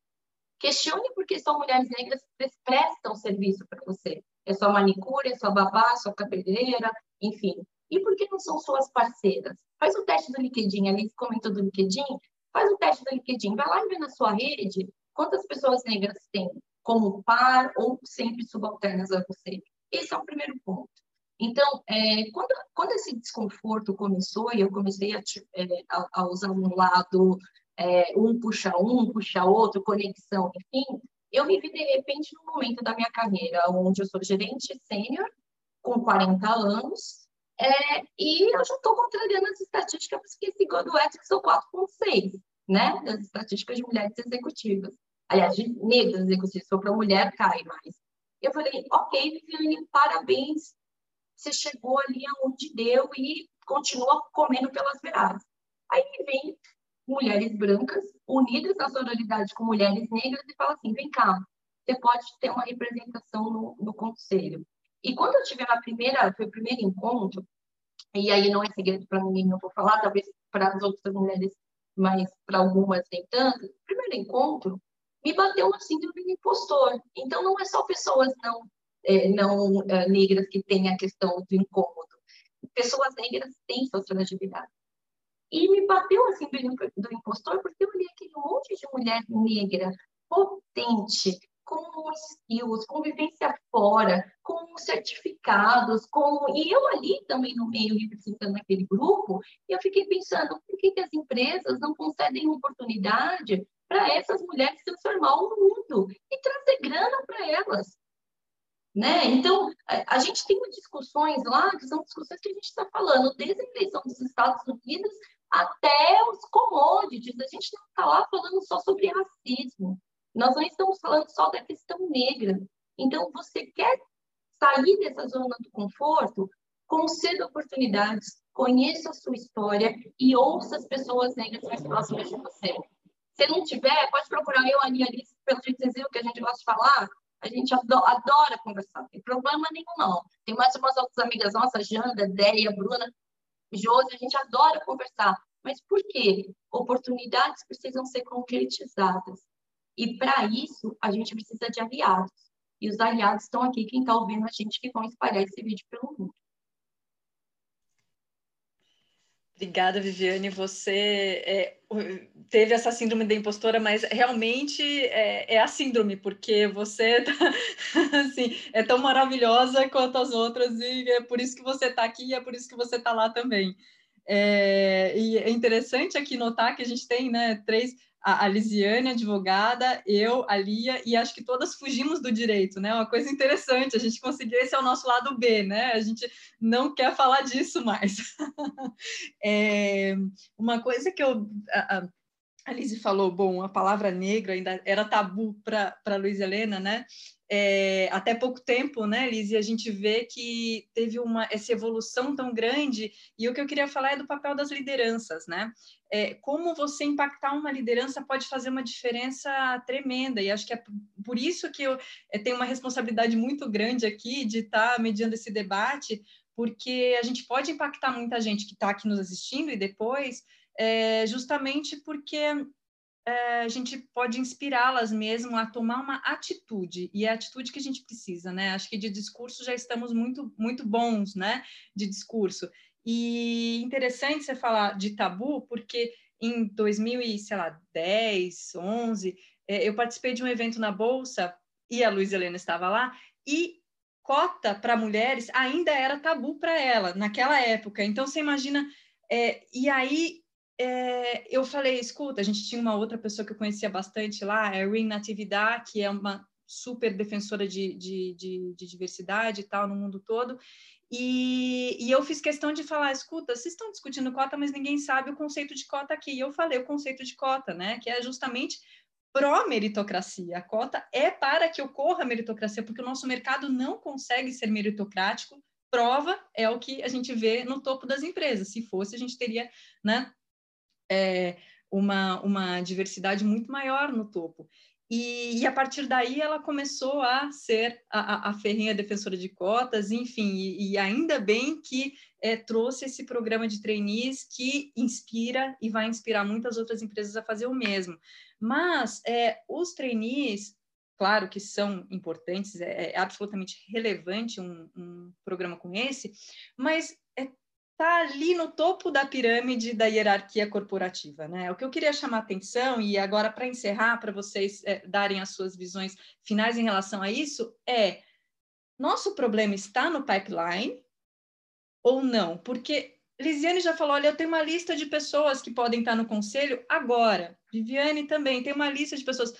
Questione por que só mulheres negras prestam serviço para você. É sua manicure, é sua babá, é sua cabeleireira, enfim. E por que não são suas parceiras? Faz o teste do LinkedIn, ali comentou do LinkedIn, faz o teste do LinkedIn, vai lá e vê na sua rede quantas pessoas negras tem como par ou sempre subalternas a você. Esse é o primeiro ponto. Então, é, quando, quando esse desconforto começou e eu comecei a, é, a, a usar um lado, é, um puxa um, puxa outro, conexão, enfim, eu me vi de repente num momento da minha carreira onde eu sou gerente sênior, com 40 anos, é, e eu já estou contrariando as estatísticas que esse God Ethics são 4,6, né? Das estatísticas de mulheres executivas. Aliás, de negras executivas, se for para mulher, cai mais. Eu falei, ok, Viviane, parabéns você chegou ali aonde deu e continua comendo pelas beiradas. Aí vem mulheres brancas unidas na sororidade com mulheres negras e fala assim, vem cá, você pode ter uma representação no, no conselho. E quando eu tive a primeira, foi o primeiro encontro, e aí não é segredo para ninguém, não vou falar, talvez para as outras mulheres, mas para algumas nem tanto, primeiro encontro me bateu uma síndrome do impostor. Então não é só pessoas não é, não é, negras que têm a questão do incômodo. Pessoas negras têm sua fragilidade. E me bateu assim do, do impostor, porque eu olhei aquele monte de mulher negra, potente, com skills, com vivência fora, com certificados, com e eu ali também no meio representando aquele grupo, eu fiquei pensando por que, que as empresas não concedem oportunidade para essas mulheres transformar o mundo e trazer grana para elas. Né? Então, a, gente tem discussões lá, que são discussões que a gente está falando, desde a eleição dos Estados Unidos até os commodities. A gente não está lá falando só sobre racismo. Nós não estamos falando só da questão negra. Então, você quer sair dessa zona do conforto? Conceda oportunidades, conheça a sua história e ouça as pessoas negras mais próximas de você. Se não tiver, pode procurar eu, ali, ali, pelo jeito que a gente gosta de falar, a gente adora, conversar, não tem problema nenhum, não. Tem mais umas outras amigas nossas, Janda, Déia, Bruna, Josi, a gente adora conversar. Mas por quê? Oportunidades precisam ser concretizadas. E para isso, a gente precisa de aliados. E os aliados estão aqui, quem está ouvindo a gente, que vão espalhar esse vídeo pelo mundo. Obrigada, Viviane. Você é, teve essa síndrome da impostora, mas realmente é, é a síndrome, porque você tá, assim, é tão maravilhosa quanto as outras, e é por isso que você está aqui e é por isso que você está lá também. É, e é interessante aqui notar que a gente tem né, três a, a Lisiane, advogada, eu, a Lia, e acho que todas fugimos do direito, né? Uma coisa interessante, a gente conseguiu, esse é o nosso lado B, né? A gente não quer falar disso mais. é, uma coisa que eu... A, a Lise falou, bom, a palavra negra ainda era tabu para Luiz Helena, né? É, até pouco tempo, né, Liz, e a gente vê que teve uma, essa evolução tão grande, e o que eu queria falar é do papel das lideranças, né? É, como você impactar uma liderança pode fazer uma diferença tremenda, e acho que é por isso que eu é, tenho uma responsabilidade muito grande aqui de estar tá mediando esse debate, porque a gente pode impactar muita gente que está aqui nos assistindo e depois, é, justamente porque a gente pode inspirá-las mesmo a tomar uma atitude, e é a atitude que a gente precisa, né? Acho que de discurso já estamos muito, muito bons, né? De discurso. E interessante você falar de tabu, porque em 2010, 11, é, eu participei de um evento na Bolsa, e a Luiz Helena estava lá, e cota para mulheres ainda era tabu para ela, naquela época. Então, você imagina... É, e aí é, eu falei, escuta, a gente tinha uma outra pessoa que eu conhecia bastante lá, é Rin Natividad, que é uma super defensora de, de, de, de diversidade e tal no mundo todo, e, e, eu fiz questão de falar, escuta, vocês estão discutindo cota, mas ninguém sabe o conceito de cota aqui. E eu falei o conceito de cota, né? Que é justamente pró-meritocracia. A cota é para que ocorra a meritocracia, porque o nosso mercado não consegue ser meritocrático prova é o que a gente vê no topo das empresas. Se fosse, a gente teria né, é, uma, uma diversidade muito maior no topo. E, e, a partir daí ela começou a ser a, a, ferrinha defensora de cotas, enfim, e, e ainda bem que é, trouxe esse programa de trainees que inspira e vai inspirar muitas outras empresas a fazer o mesmo. Mas é, os trainees, claro que são importantes, é, é absolutamente relevante um, um, programa como esse, mas está ali no topo da pirâmide da hierarquia corporativa, né? O que eu queria chamar a atenção, e agora para encerrar, para vocês é, darem as suas visões finais em relação a isso, é nosso problema está no pipeline ou não? Porque Lisiane já falou, olha, eu tenho uma lista de pessoas que podem estar no conselho agora. Viviane também tem uma lista de pessoas.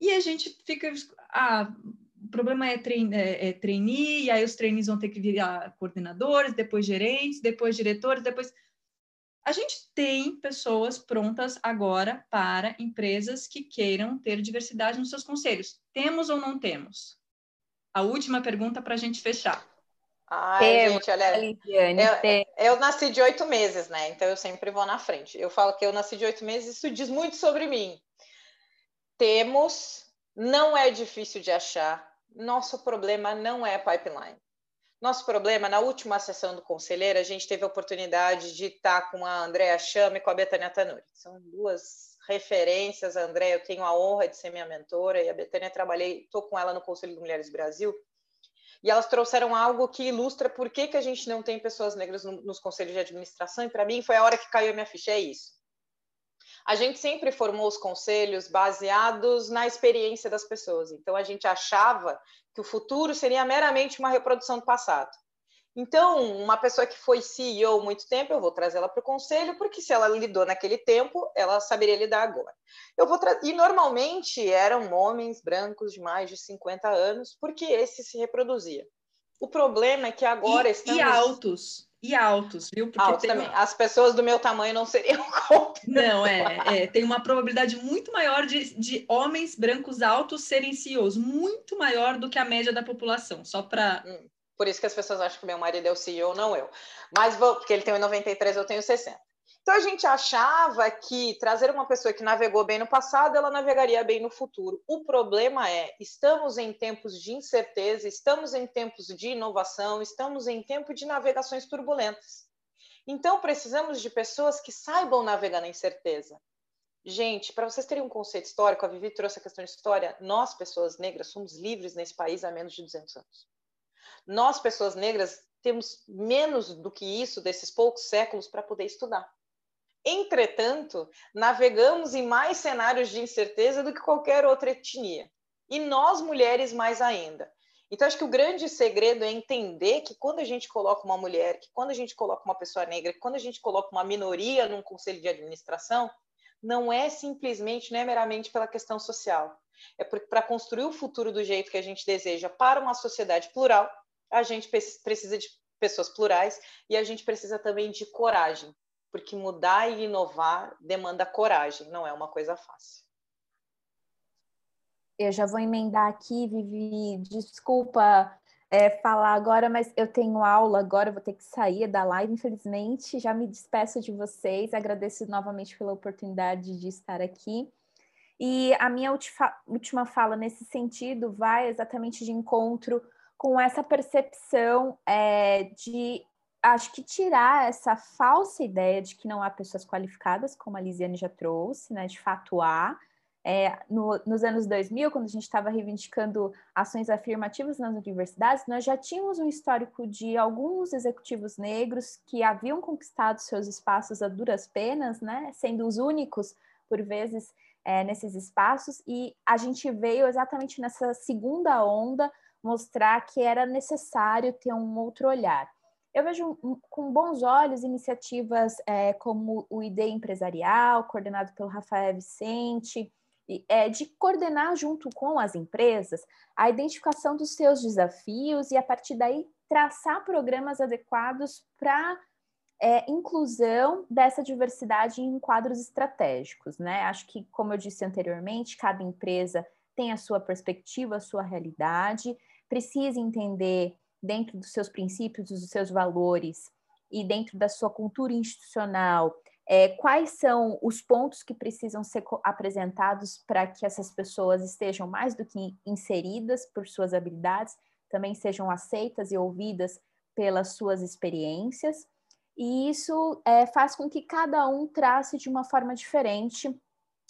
E a gente fica, ah, o problema é, trein, é, é trainee, e aí os trainees vão ter que virar coordenadores, depois gerentes, depois diretores, depois... A gente tem pessoas prontas agora para empresas que queiram ter diversidade nos seus conselhos. Temos ou não temos? A última pergunta para a gente fechar. Ai, temos, gente, olha, Lidiane, eu, eu, nasci de oito meses, né? Então eu sempre vou na frente. Eu falo que eu nasci de oito meses, isso diz muito sobre mim. Temos, não é difícil de achar, nosso problema não é pipeline. Nosso problema, na última sessão do Conselheiro, a gente teve a oportunidade de estar com a Andréa Chama e com a Betânia Tanuri. São duas referências. A Andréa, eu tenho a honra de ser minha mentora, e a Betânia, trabalhei, estou com ela no Conselho de Mulheres Brasil. E elas trouxeram algo que ilustra por que, que a gente não tem pessoas negras no, nos conselhos de administração, e para mim foi a hora que caiu a minha ficha, é isso. A gente sempre formou os conselhos baseados na experiência das pessoas. Então, a gente achava que o futuro seria meramente uma reprodução do passado. Então, uma pessoa que foi CEO muito tempo, eu vou trazer ela para o conselho, porque se ela lidou naquele tempo, ela saberia lidar agora. Eu vou e normalmente eram homens brancos de mais de 50 anos, porque esse se reproduzia. O problema é que agora e, estamos. E altos e altos, viu? Porque altos também. Uma... As pessoas do meu tamanho não seriam contra. Não, é, é, Tem uma probabilidade muito maior de, de homens brancos altos serem CEOs, muito maior do que a média da população, só para. Hum, por isso que as pessoas acham que meu marido é o CEO, não eu. Mas vou, porque ele tem 93, eu tenho 60. Então a gente achava que trazer uma pessoa que navegou bem no passado, ela navegaria bem no futuro. O problema é, estamos em tempos de incerteza, estamos em tempos de inovação, estamos em tempo de navegações turbulentas. Então precisamos de pessoas que saibam navegar na incerteza. Gente, para vocês terem um conceito histórico, a Vivi trouxe a questão de história, nós, pessoas negras, somos livres nesse país há menos de 200 anos. Nós, pessoas negras, temos menos do que isso, desses poucos séculos, para poder estudar. Entretanto, navegamos em mais cenários de incerteza do que qualquer outra etnia. E nós, mulheres, mais ainda. Então, acho que o grande segredo é entender que quando a gente coloca uma mulher, que quando a gente coloca uma pessoa negra, que quando a gente coloca uma minoria num conselho de administração, não é simplesmente, não é meramente pela questão social. É para construir o futuro do jeito que a gente deseja para uma sociedade plural, a gente precisa de pessoas plurais e a gente precisa também de coragem porque mudar e inovar demanda coragem, não é uma coisa fácil. Eu já vou emendar aqui, Vivi, desculpa é, falar agora, mas eu tenho aula agora, vou ter que sair da live, infelizmente. Já me despeço de vocês, agradeço novamente pela oportunidade de estar aqui. E a minha última fala nesse sentido vai exatamente de encontro com essa percepção é, de acho que tirar essa falsa ideia de que não há pessoas qualificadas, como a Lisiane já trouxe, né? De fato há. É, no, nos anos 2000, quando a gente estava reivindicando ações afirmativas nas universidades, nós já tínhamos um histórico de alguns executivos negros que haviam conquistado seus espaços a duras penas, né? Sendo os únicos, por vezes, é, nesses espaços, e a gente veio exatamente nessa segunda onda mostrar que era necessário ter um outro olhar. Eu vejo com bons olhos iniciativas é, como o ID Empresarial, coordenado pelo Rafael Vicente, é, de coordenar junto com as empresas a identificação dos seus desafios e, a partir daí, traçar programas adequados para é, inclusão dessa diversidade em quadros estratégicos. Né? Acho que, como eu disse anteriormente, cada empresa tem a sua perspectiva, a sua realidade, precisa entender dentro dos seus princípios, dos seus valores e dentro da sua cultura institucional, é, quais são os pontos que precisam ser apresentados para que essas pessoas estejam mais do que inseridas por suas habilidades, também sejam aceitas e ouvidas pelas suas experiências. E isso é, faz com que cada um trace de uma forma diferente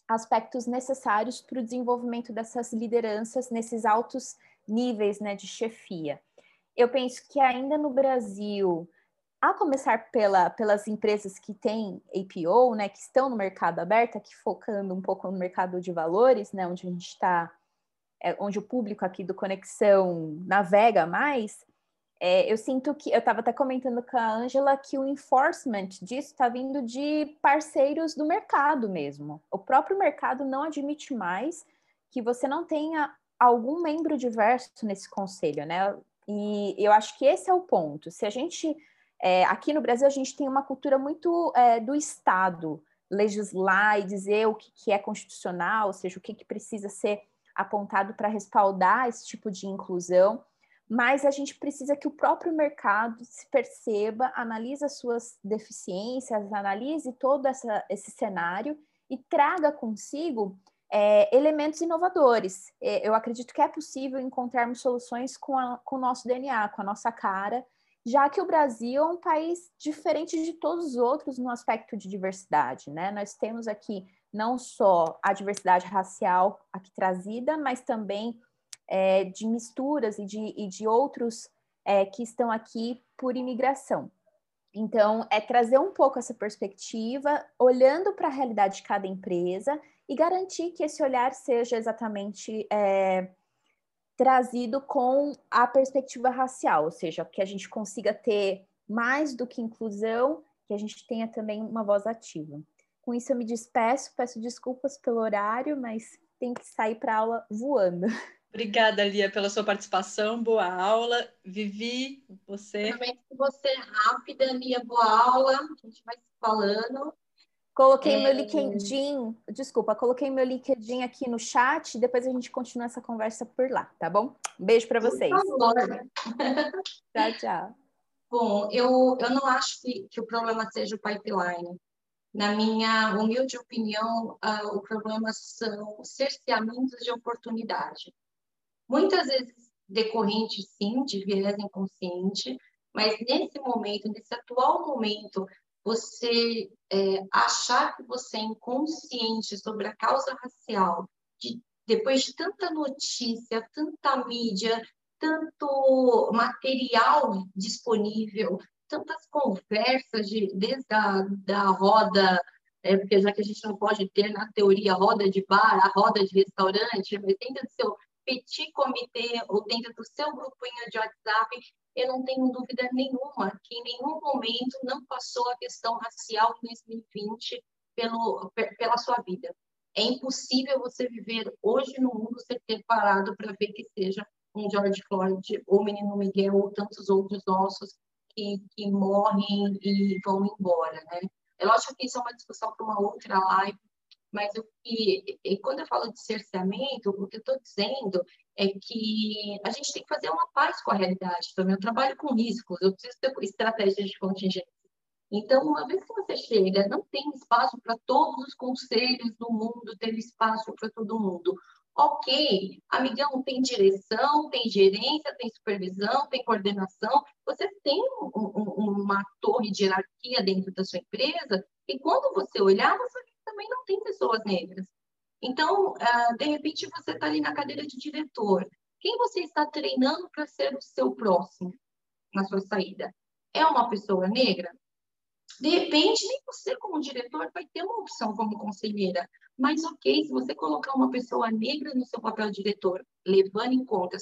aspectos necessários para o desenvolvimento dessas lideranças nesses altos níveis né, de chefia. Eu penso que ainda no Brasil, a começar pela, pelas empresas que têm APO, né, que estão no mercado aberto, aqui focando um pouco no mercado de valores, né, onde a gente está, é, onde o público aqui do Conexão navega mais, é, eu sinto que, eu estava até comentando com a Ângela que o enforcement disso está vindo de parceiros do mercado mesmo. O próprio mercado não admite mais que você não tenha algum membro diverso nesse conselho, né? E eu acho que esse é o ponto. Se a gente é, aqui no Brasil, a gente tem uma cultura muito é, do Estado legislar e dizer o que, que é constitucional, ou seja, o que, que precisa ser apontado para respaldar esse tipo de inclusão, mas a gente precisa que o próprio mercado se perceba, analise as suas deficiências, analise todo essa, esse cenário e traga consigo é, elementos inovadores. É, eu acredito que é possível encontrarmos soluções com, a, com o nosso DNA, com a nossa cara, já que o Brasil é um país diferente de todos os outros no aspecto de diversidade, né? Nós temos aqui não só a diversidade racial aqui trazida, mas também é, de misturas e de, e de outros é, que estão aqui por imigração. Então, é trazer um pouco essa perspectiva, olhando para a realidade de cada empresa e garantir que esse olhar seja exatamente é, trazido com a perspectiva racial, ou seja, que a gente consiga ter mais do que inclusão, que a gente tenha também uma voz ativa. Com isso eu me despeço, peço desculpas pelo horário, mas tem que sair para aula voando. Obrigada, Lia, pela sua participação. Boa aula. Vivi, você. Realmente você é rápida, Lia, boa aula. A gente vai se falando. Coloquei é... meu LinkedIn, desculpa, coloquei meu LinkedIn aqui no chat, depois a gente continua essa conversa por lá, tá bom? Um beijo para vocês. Favor. tchau, tchau. Bom, eu, eu não acho que, que o problema seja o pipeline. Na minha humilde opinião, uh, o problema são cerceamentos de oportunidade. Muitas vezes decorrente, sim, de viés inconsciente, mas nesse momento, nesse atual momento, você é, achar que você é inconsciente sobre a causa racial, de, depois de tanta notícia, tanta mídia, tanto material disponível, tantas conversas de, desde a da roda, é, porque já que a gente não pode ter na teoria roda de bar, a roda de restaurante, mas dentro do seu petit comitê ou dentro do seu grupinho de WhatsApp, eu não tenho dúvida nenhuma que em nenhum momento não passou a questão racial em 2020 pelo, pela sua vida. É impossível você viver hoje no mundo sem ter parado para ver que seja um George Floyd, ou Menino Miguel, ou tantos outros nossos que, que morrem e vão embora, né? É lógico que isso é uma discussão para uma outra live, mas o que, quando eu falo de cerceamento, o que eu estou dizendo é que a gente tem que fazer uma paz com a realidade também. Eu trabalho com riscos, eu preciso ter estratégias de contingência. Então, uma vez que você chega, não tem espaço para todos os conselhos do mundo, ter espaço para todo mundo. Ok, amigão, tem direção, tem gerência, tem supervisão, tem coordenação. Você tem um, um, uma torre de hierarquia dentro da sua empresa e quando você olhar, você também não tem pessoas negras. Então, uh, de repente, você está ali na cadeira de diretor. Quem você está treinando para ser o seu próximo na sua saída? É uma pessoa negra? De repente, nem você, como diretor, vai ter uma opção como conselheira. Mas, ok, se você colocar uma pessoa negra no seu papel de diretor, levando em conta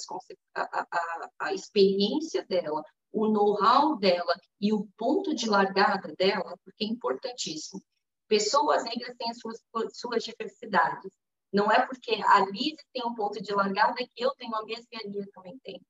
a, a, a experiência dela, o know-how dela e o ponto de largada dela, porque é importantíssimo. Pessoas negras têm as suas, suas diversidades. Não é porque a Liz tem um ponto de largada que eu tenho a mesma e a Lia também tem.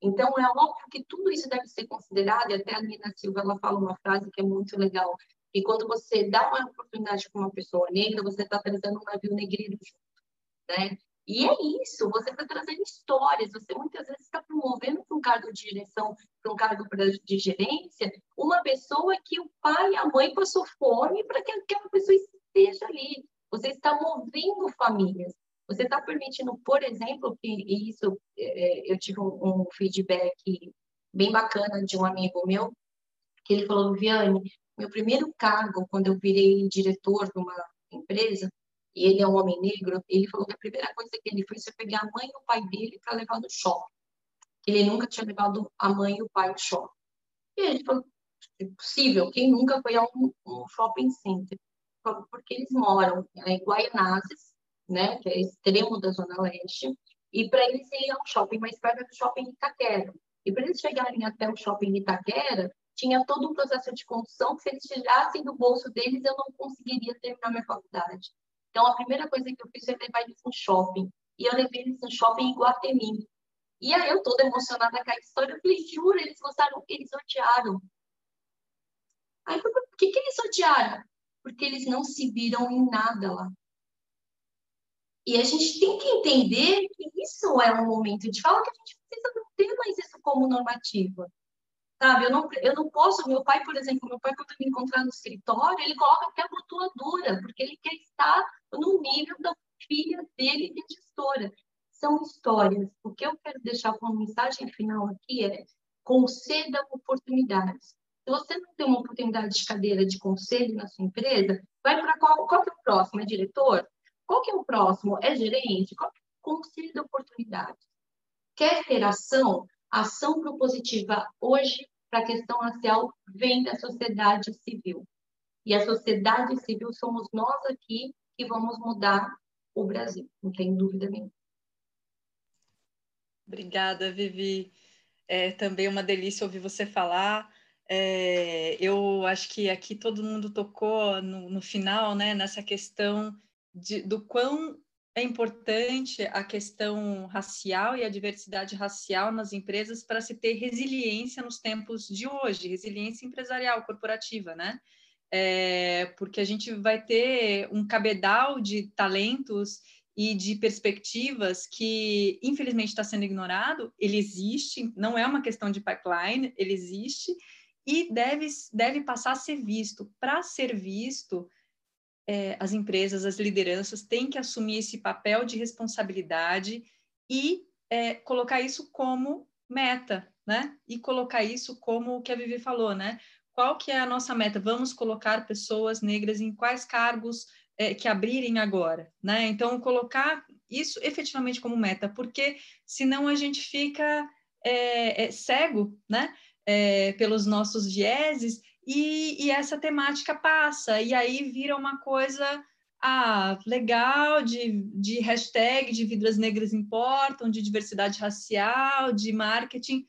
Então, é óbvio que tudo isso deve ser considerado, e até a Nina Silva ela fala uma frase que é muito legal, que quando você dá uma oportunidade para uma pessoa negra, você está trazendo um navio negreiro junto, né? E é isso, você está trazendo histórias, você muitas vezes está promovendo para um cargo de direção para um cargo de gerência, uma pessoa que o pai e a mãe passou fome para que aquela pessoa esteja ali. Você está movendo famílias. Você está permitindo, por exemplo, que isso, é, eu tive um feedback bem bacana de um amigo meu, que ele falou, Viane, meu primeiro cargo, quando eu virei diretor de uma empresa, e ele é um homem negro, ele falou que a primeira coisa que ele fez foi pegar a mãe e o pai dele para levar no shopping. Ele nunca tinha levado a mãe e o pai no shopping. E ele falou, é possível, quem nunca foi a um, shopping center? Porque eles moram em Guaianazes, né, que é extremo da Zona Leste, e para eles irem ao shopping mais perto do shopping Itaquera. E para eles chegarem até o shopping Itaquera, tinha todo um processo de condução que se eles tirassem do bolso deles, eu não conseguiria terminar minha faculdade. Então, a primeira coisa que eu fiz foi levar eles no shopping. E eu levei eles no shopping em Guatemi. E aí, eu toda emocionada com a história, eu falei, juro, eles gostaram, eles odiaram. Aí, eu falei, por que, que eles odiaram? Porque eles não se viram em nada lá. E a gente tem que entender que isso é um momento de fala que a gente precisa não ter mais isso como normativa. Sabe, eu não, eu não posso, meu pai, por exemplo, meu pai, quando me encontrar no escritório, ele coloca até a rotuladora, porque ele quer estar no nível da filha dele de gestora. São histórias. O que eu quero deixar como mensagem final aqui é conceda oportunidades. Se você não tem uma oportunidade de cadeira de conselho na sua empresa, vai para qual, qual que é o próximo? É diretor? Qual que é o próximo? É gerente? Qual que é? Conceda oportunidades. Quer ter ação? ação propositiva hoje para a questão racial vem da sociedade civil. E a sociedade civil somos nós aqui que vamos mudar o Brasil, não tem dúvida nenhuma. Obrigada, Vivi. É também uma delícia ouvir você falar. É, eu acho que aqui todo mundo tocou no, no final, né, nessa questão de, do quão é importante a questão racial e a diversidade racial nas empresas para se ter resiliência nos tempos de hoje, resiliência empresarial, corporativa, né? É, porque a gente vai ter um cabedal de talentos e de perspectivas que, infelizmente, está sendo ignorado. Ele existe, não é uma questão de pipeline, ele existe e deve, deve passar a ser visto. Para ser visto, é, as empresas, as lideranças têm que assumir esse papel de responsabilidade e é, colocar isso como meta, né? E colocar isso como o que a Vivi falou, né? Qual que é a nossa meta? Vamos colocar pessoas negras em quais cargos é, que abrirem agora, né? Então, colocar isso efetivamente como meta, porque senão a gente fica é, é, cego, né? É, pelos nossos vieses e, e essa temática passa, e aí vira uma coisa ah, legal, de, de hashtag de vidas negras importam, de diversidade racial, de marketing,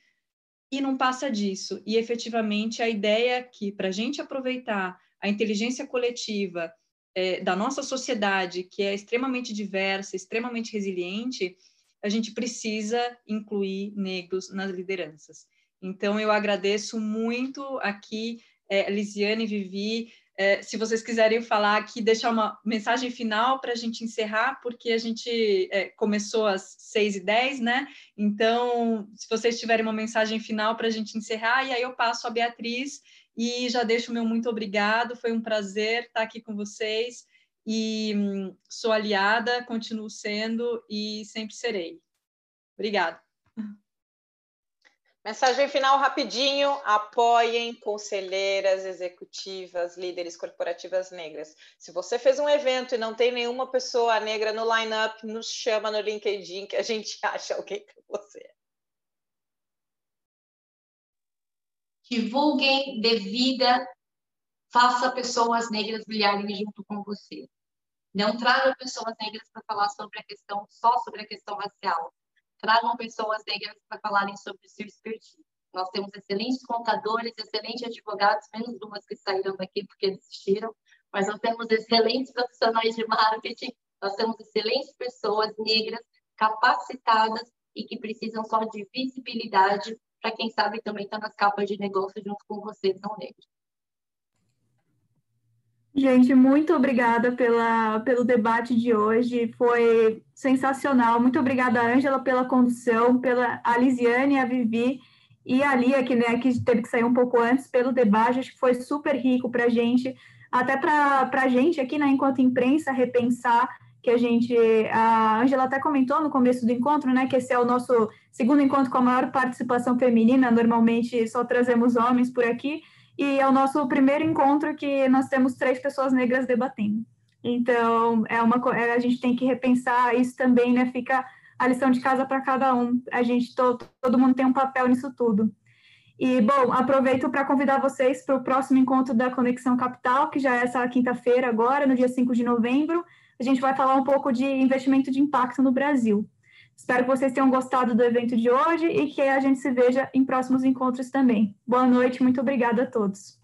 e não passa disso. E efetivamente a ideia é que, para a gente aproveitar a inteligência coletiva é, da nossa sociedade, que é extremamente diversa, extremamente resiliente, a gente precisa incluir negros nas lideranças. Então, eu agradeço muito aqui é, Lisiane, Vivi, é, se vocês quiserem falar aqui, deixar uma mensagem final para a gente encerrar, porque a gente é, começou às 6 e 10 né? Então, se vocês tiverem uma mensagem final para a gente encerrar, e aí eu passo a Beatriz e já deixo o meu muito obrigado, foi um prazer estar aqui com vocês e hum, sou aliada, continuo sendo e sempre serei. Obrigada. Mensagem final rapidinho: apoiem conselheiras executivas, líderes corporativas negras. Se você fez um evento e não tem nenhuma pessoa negra no line-up, nos chama no LinkedIn que a gente acha alguém para você. Divulguem, dê vida, faça pessoas negras brilharem junto com você. Não traga pessoas negras para falar sobre a questão, só sobre a questão racial tragam pessoas negras para falarem sobre o seu expertise. Nós temos excelentes contadores, excelentes advogados, menos duas que saíram daqui porque desistiram, mas nós temos excelentes profissionais de marketing, nós temos excelentes pessoas negras capacitadas e que precisam só de visibilidade para quem sabe também estar tá nas capas de negócio junto com vocês, não negros. Gente, muito obrigada pela, pelo debate de hoje, foi sensacional. Muito obrigada, Ângela, pela condução, pela Alisiane e a Vivi, e a Lia, que, né, que teve que sair um pouco antes pelo debate, acho que foi super rico para a gente, até para a gente aqui, né, enquanto imprensa, repensar que a gente, a Angela até comentou no começo do encontro, né, que esse é o nosso segundo encontro com a maior participação feminina, normalmente só trazemos homens por aqui, e é o nosso primeiro encontro que nós temos três pessoas negras debatendo. Então, é uma é, a gente tem que repensar isso também, né, fica a lição de casa para cada um, a gente, todo, todo mundo tem um papel nisso tudo. E, bom, aproveito para convidar vocês para o próximo encontro da Conexão Capital, que já é essa quinta-feira agora, no dia 5 de novembro, a gente vai falar um pouco de investimento de impacto no Brasil. Espero que vocês tenham gostado do evento de hoje e que a gente se veja em próximos encontros também. Boa noite, muito obrigada a todos.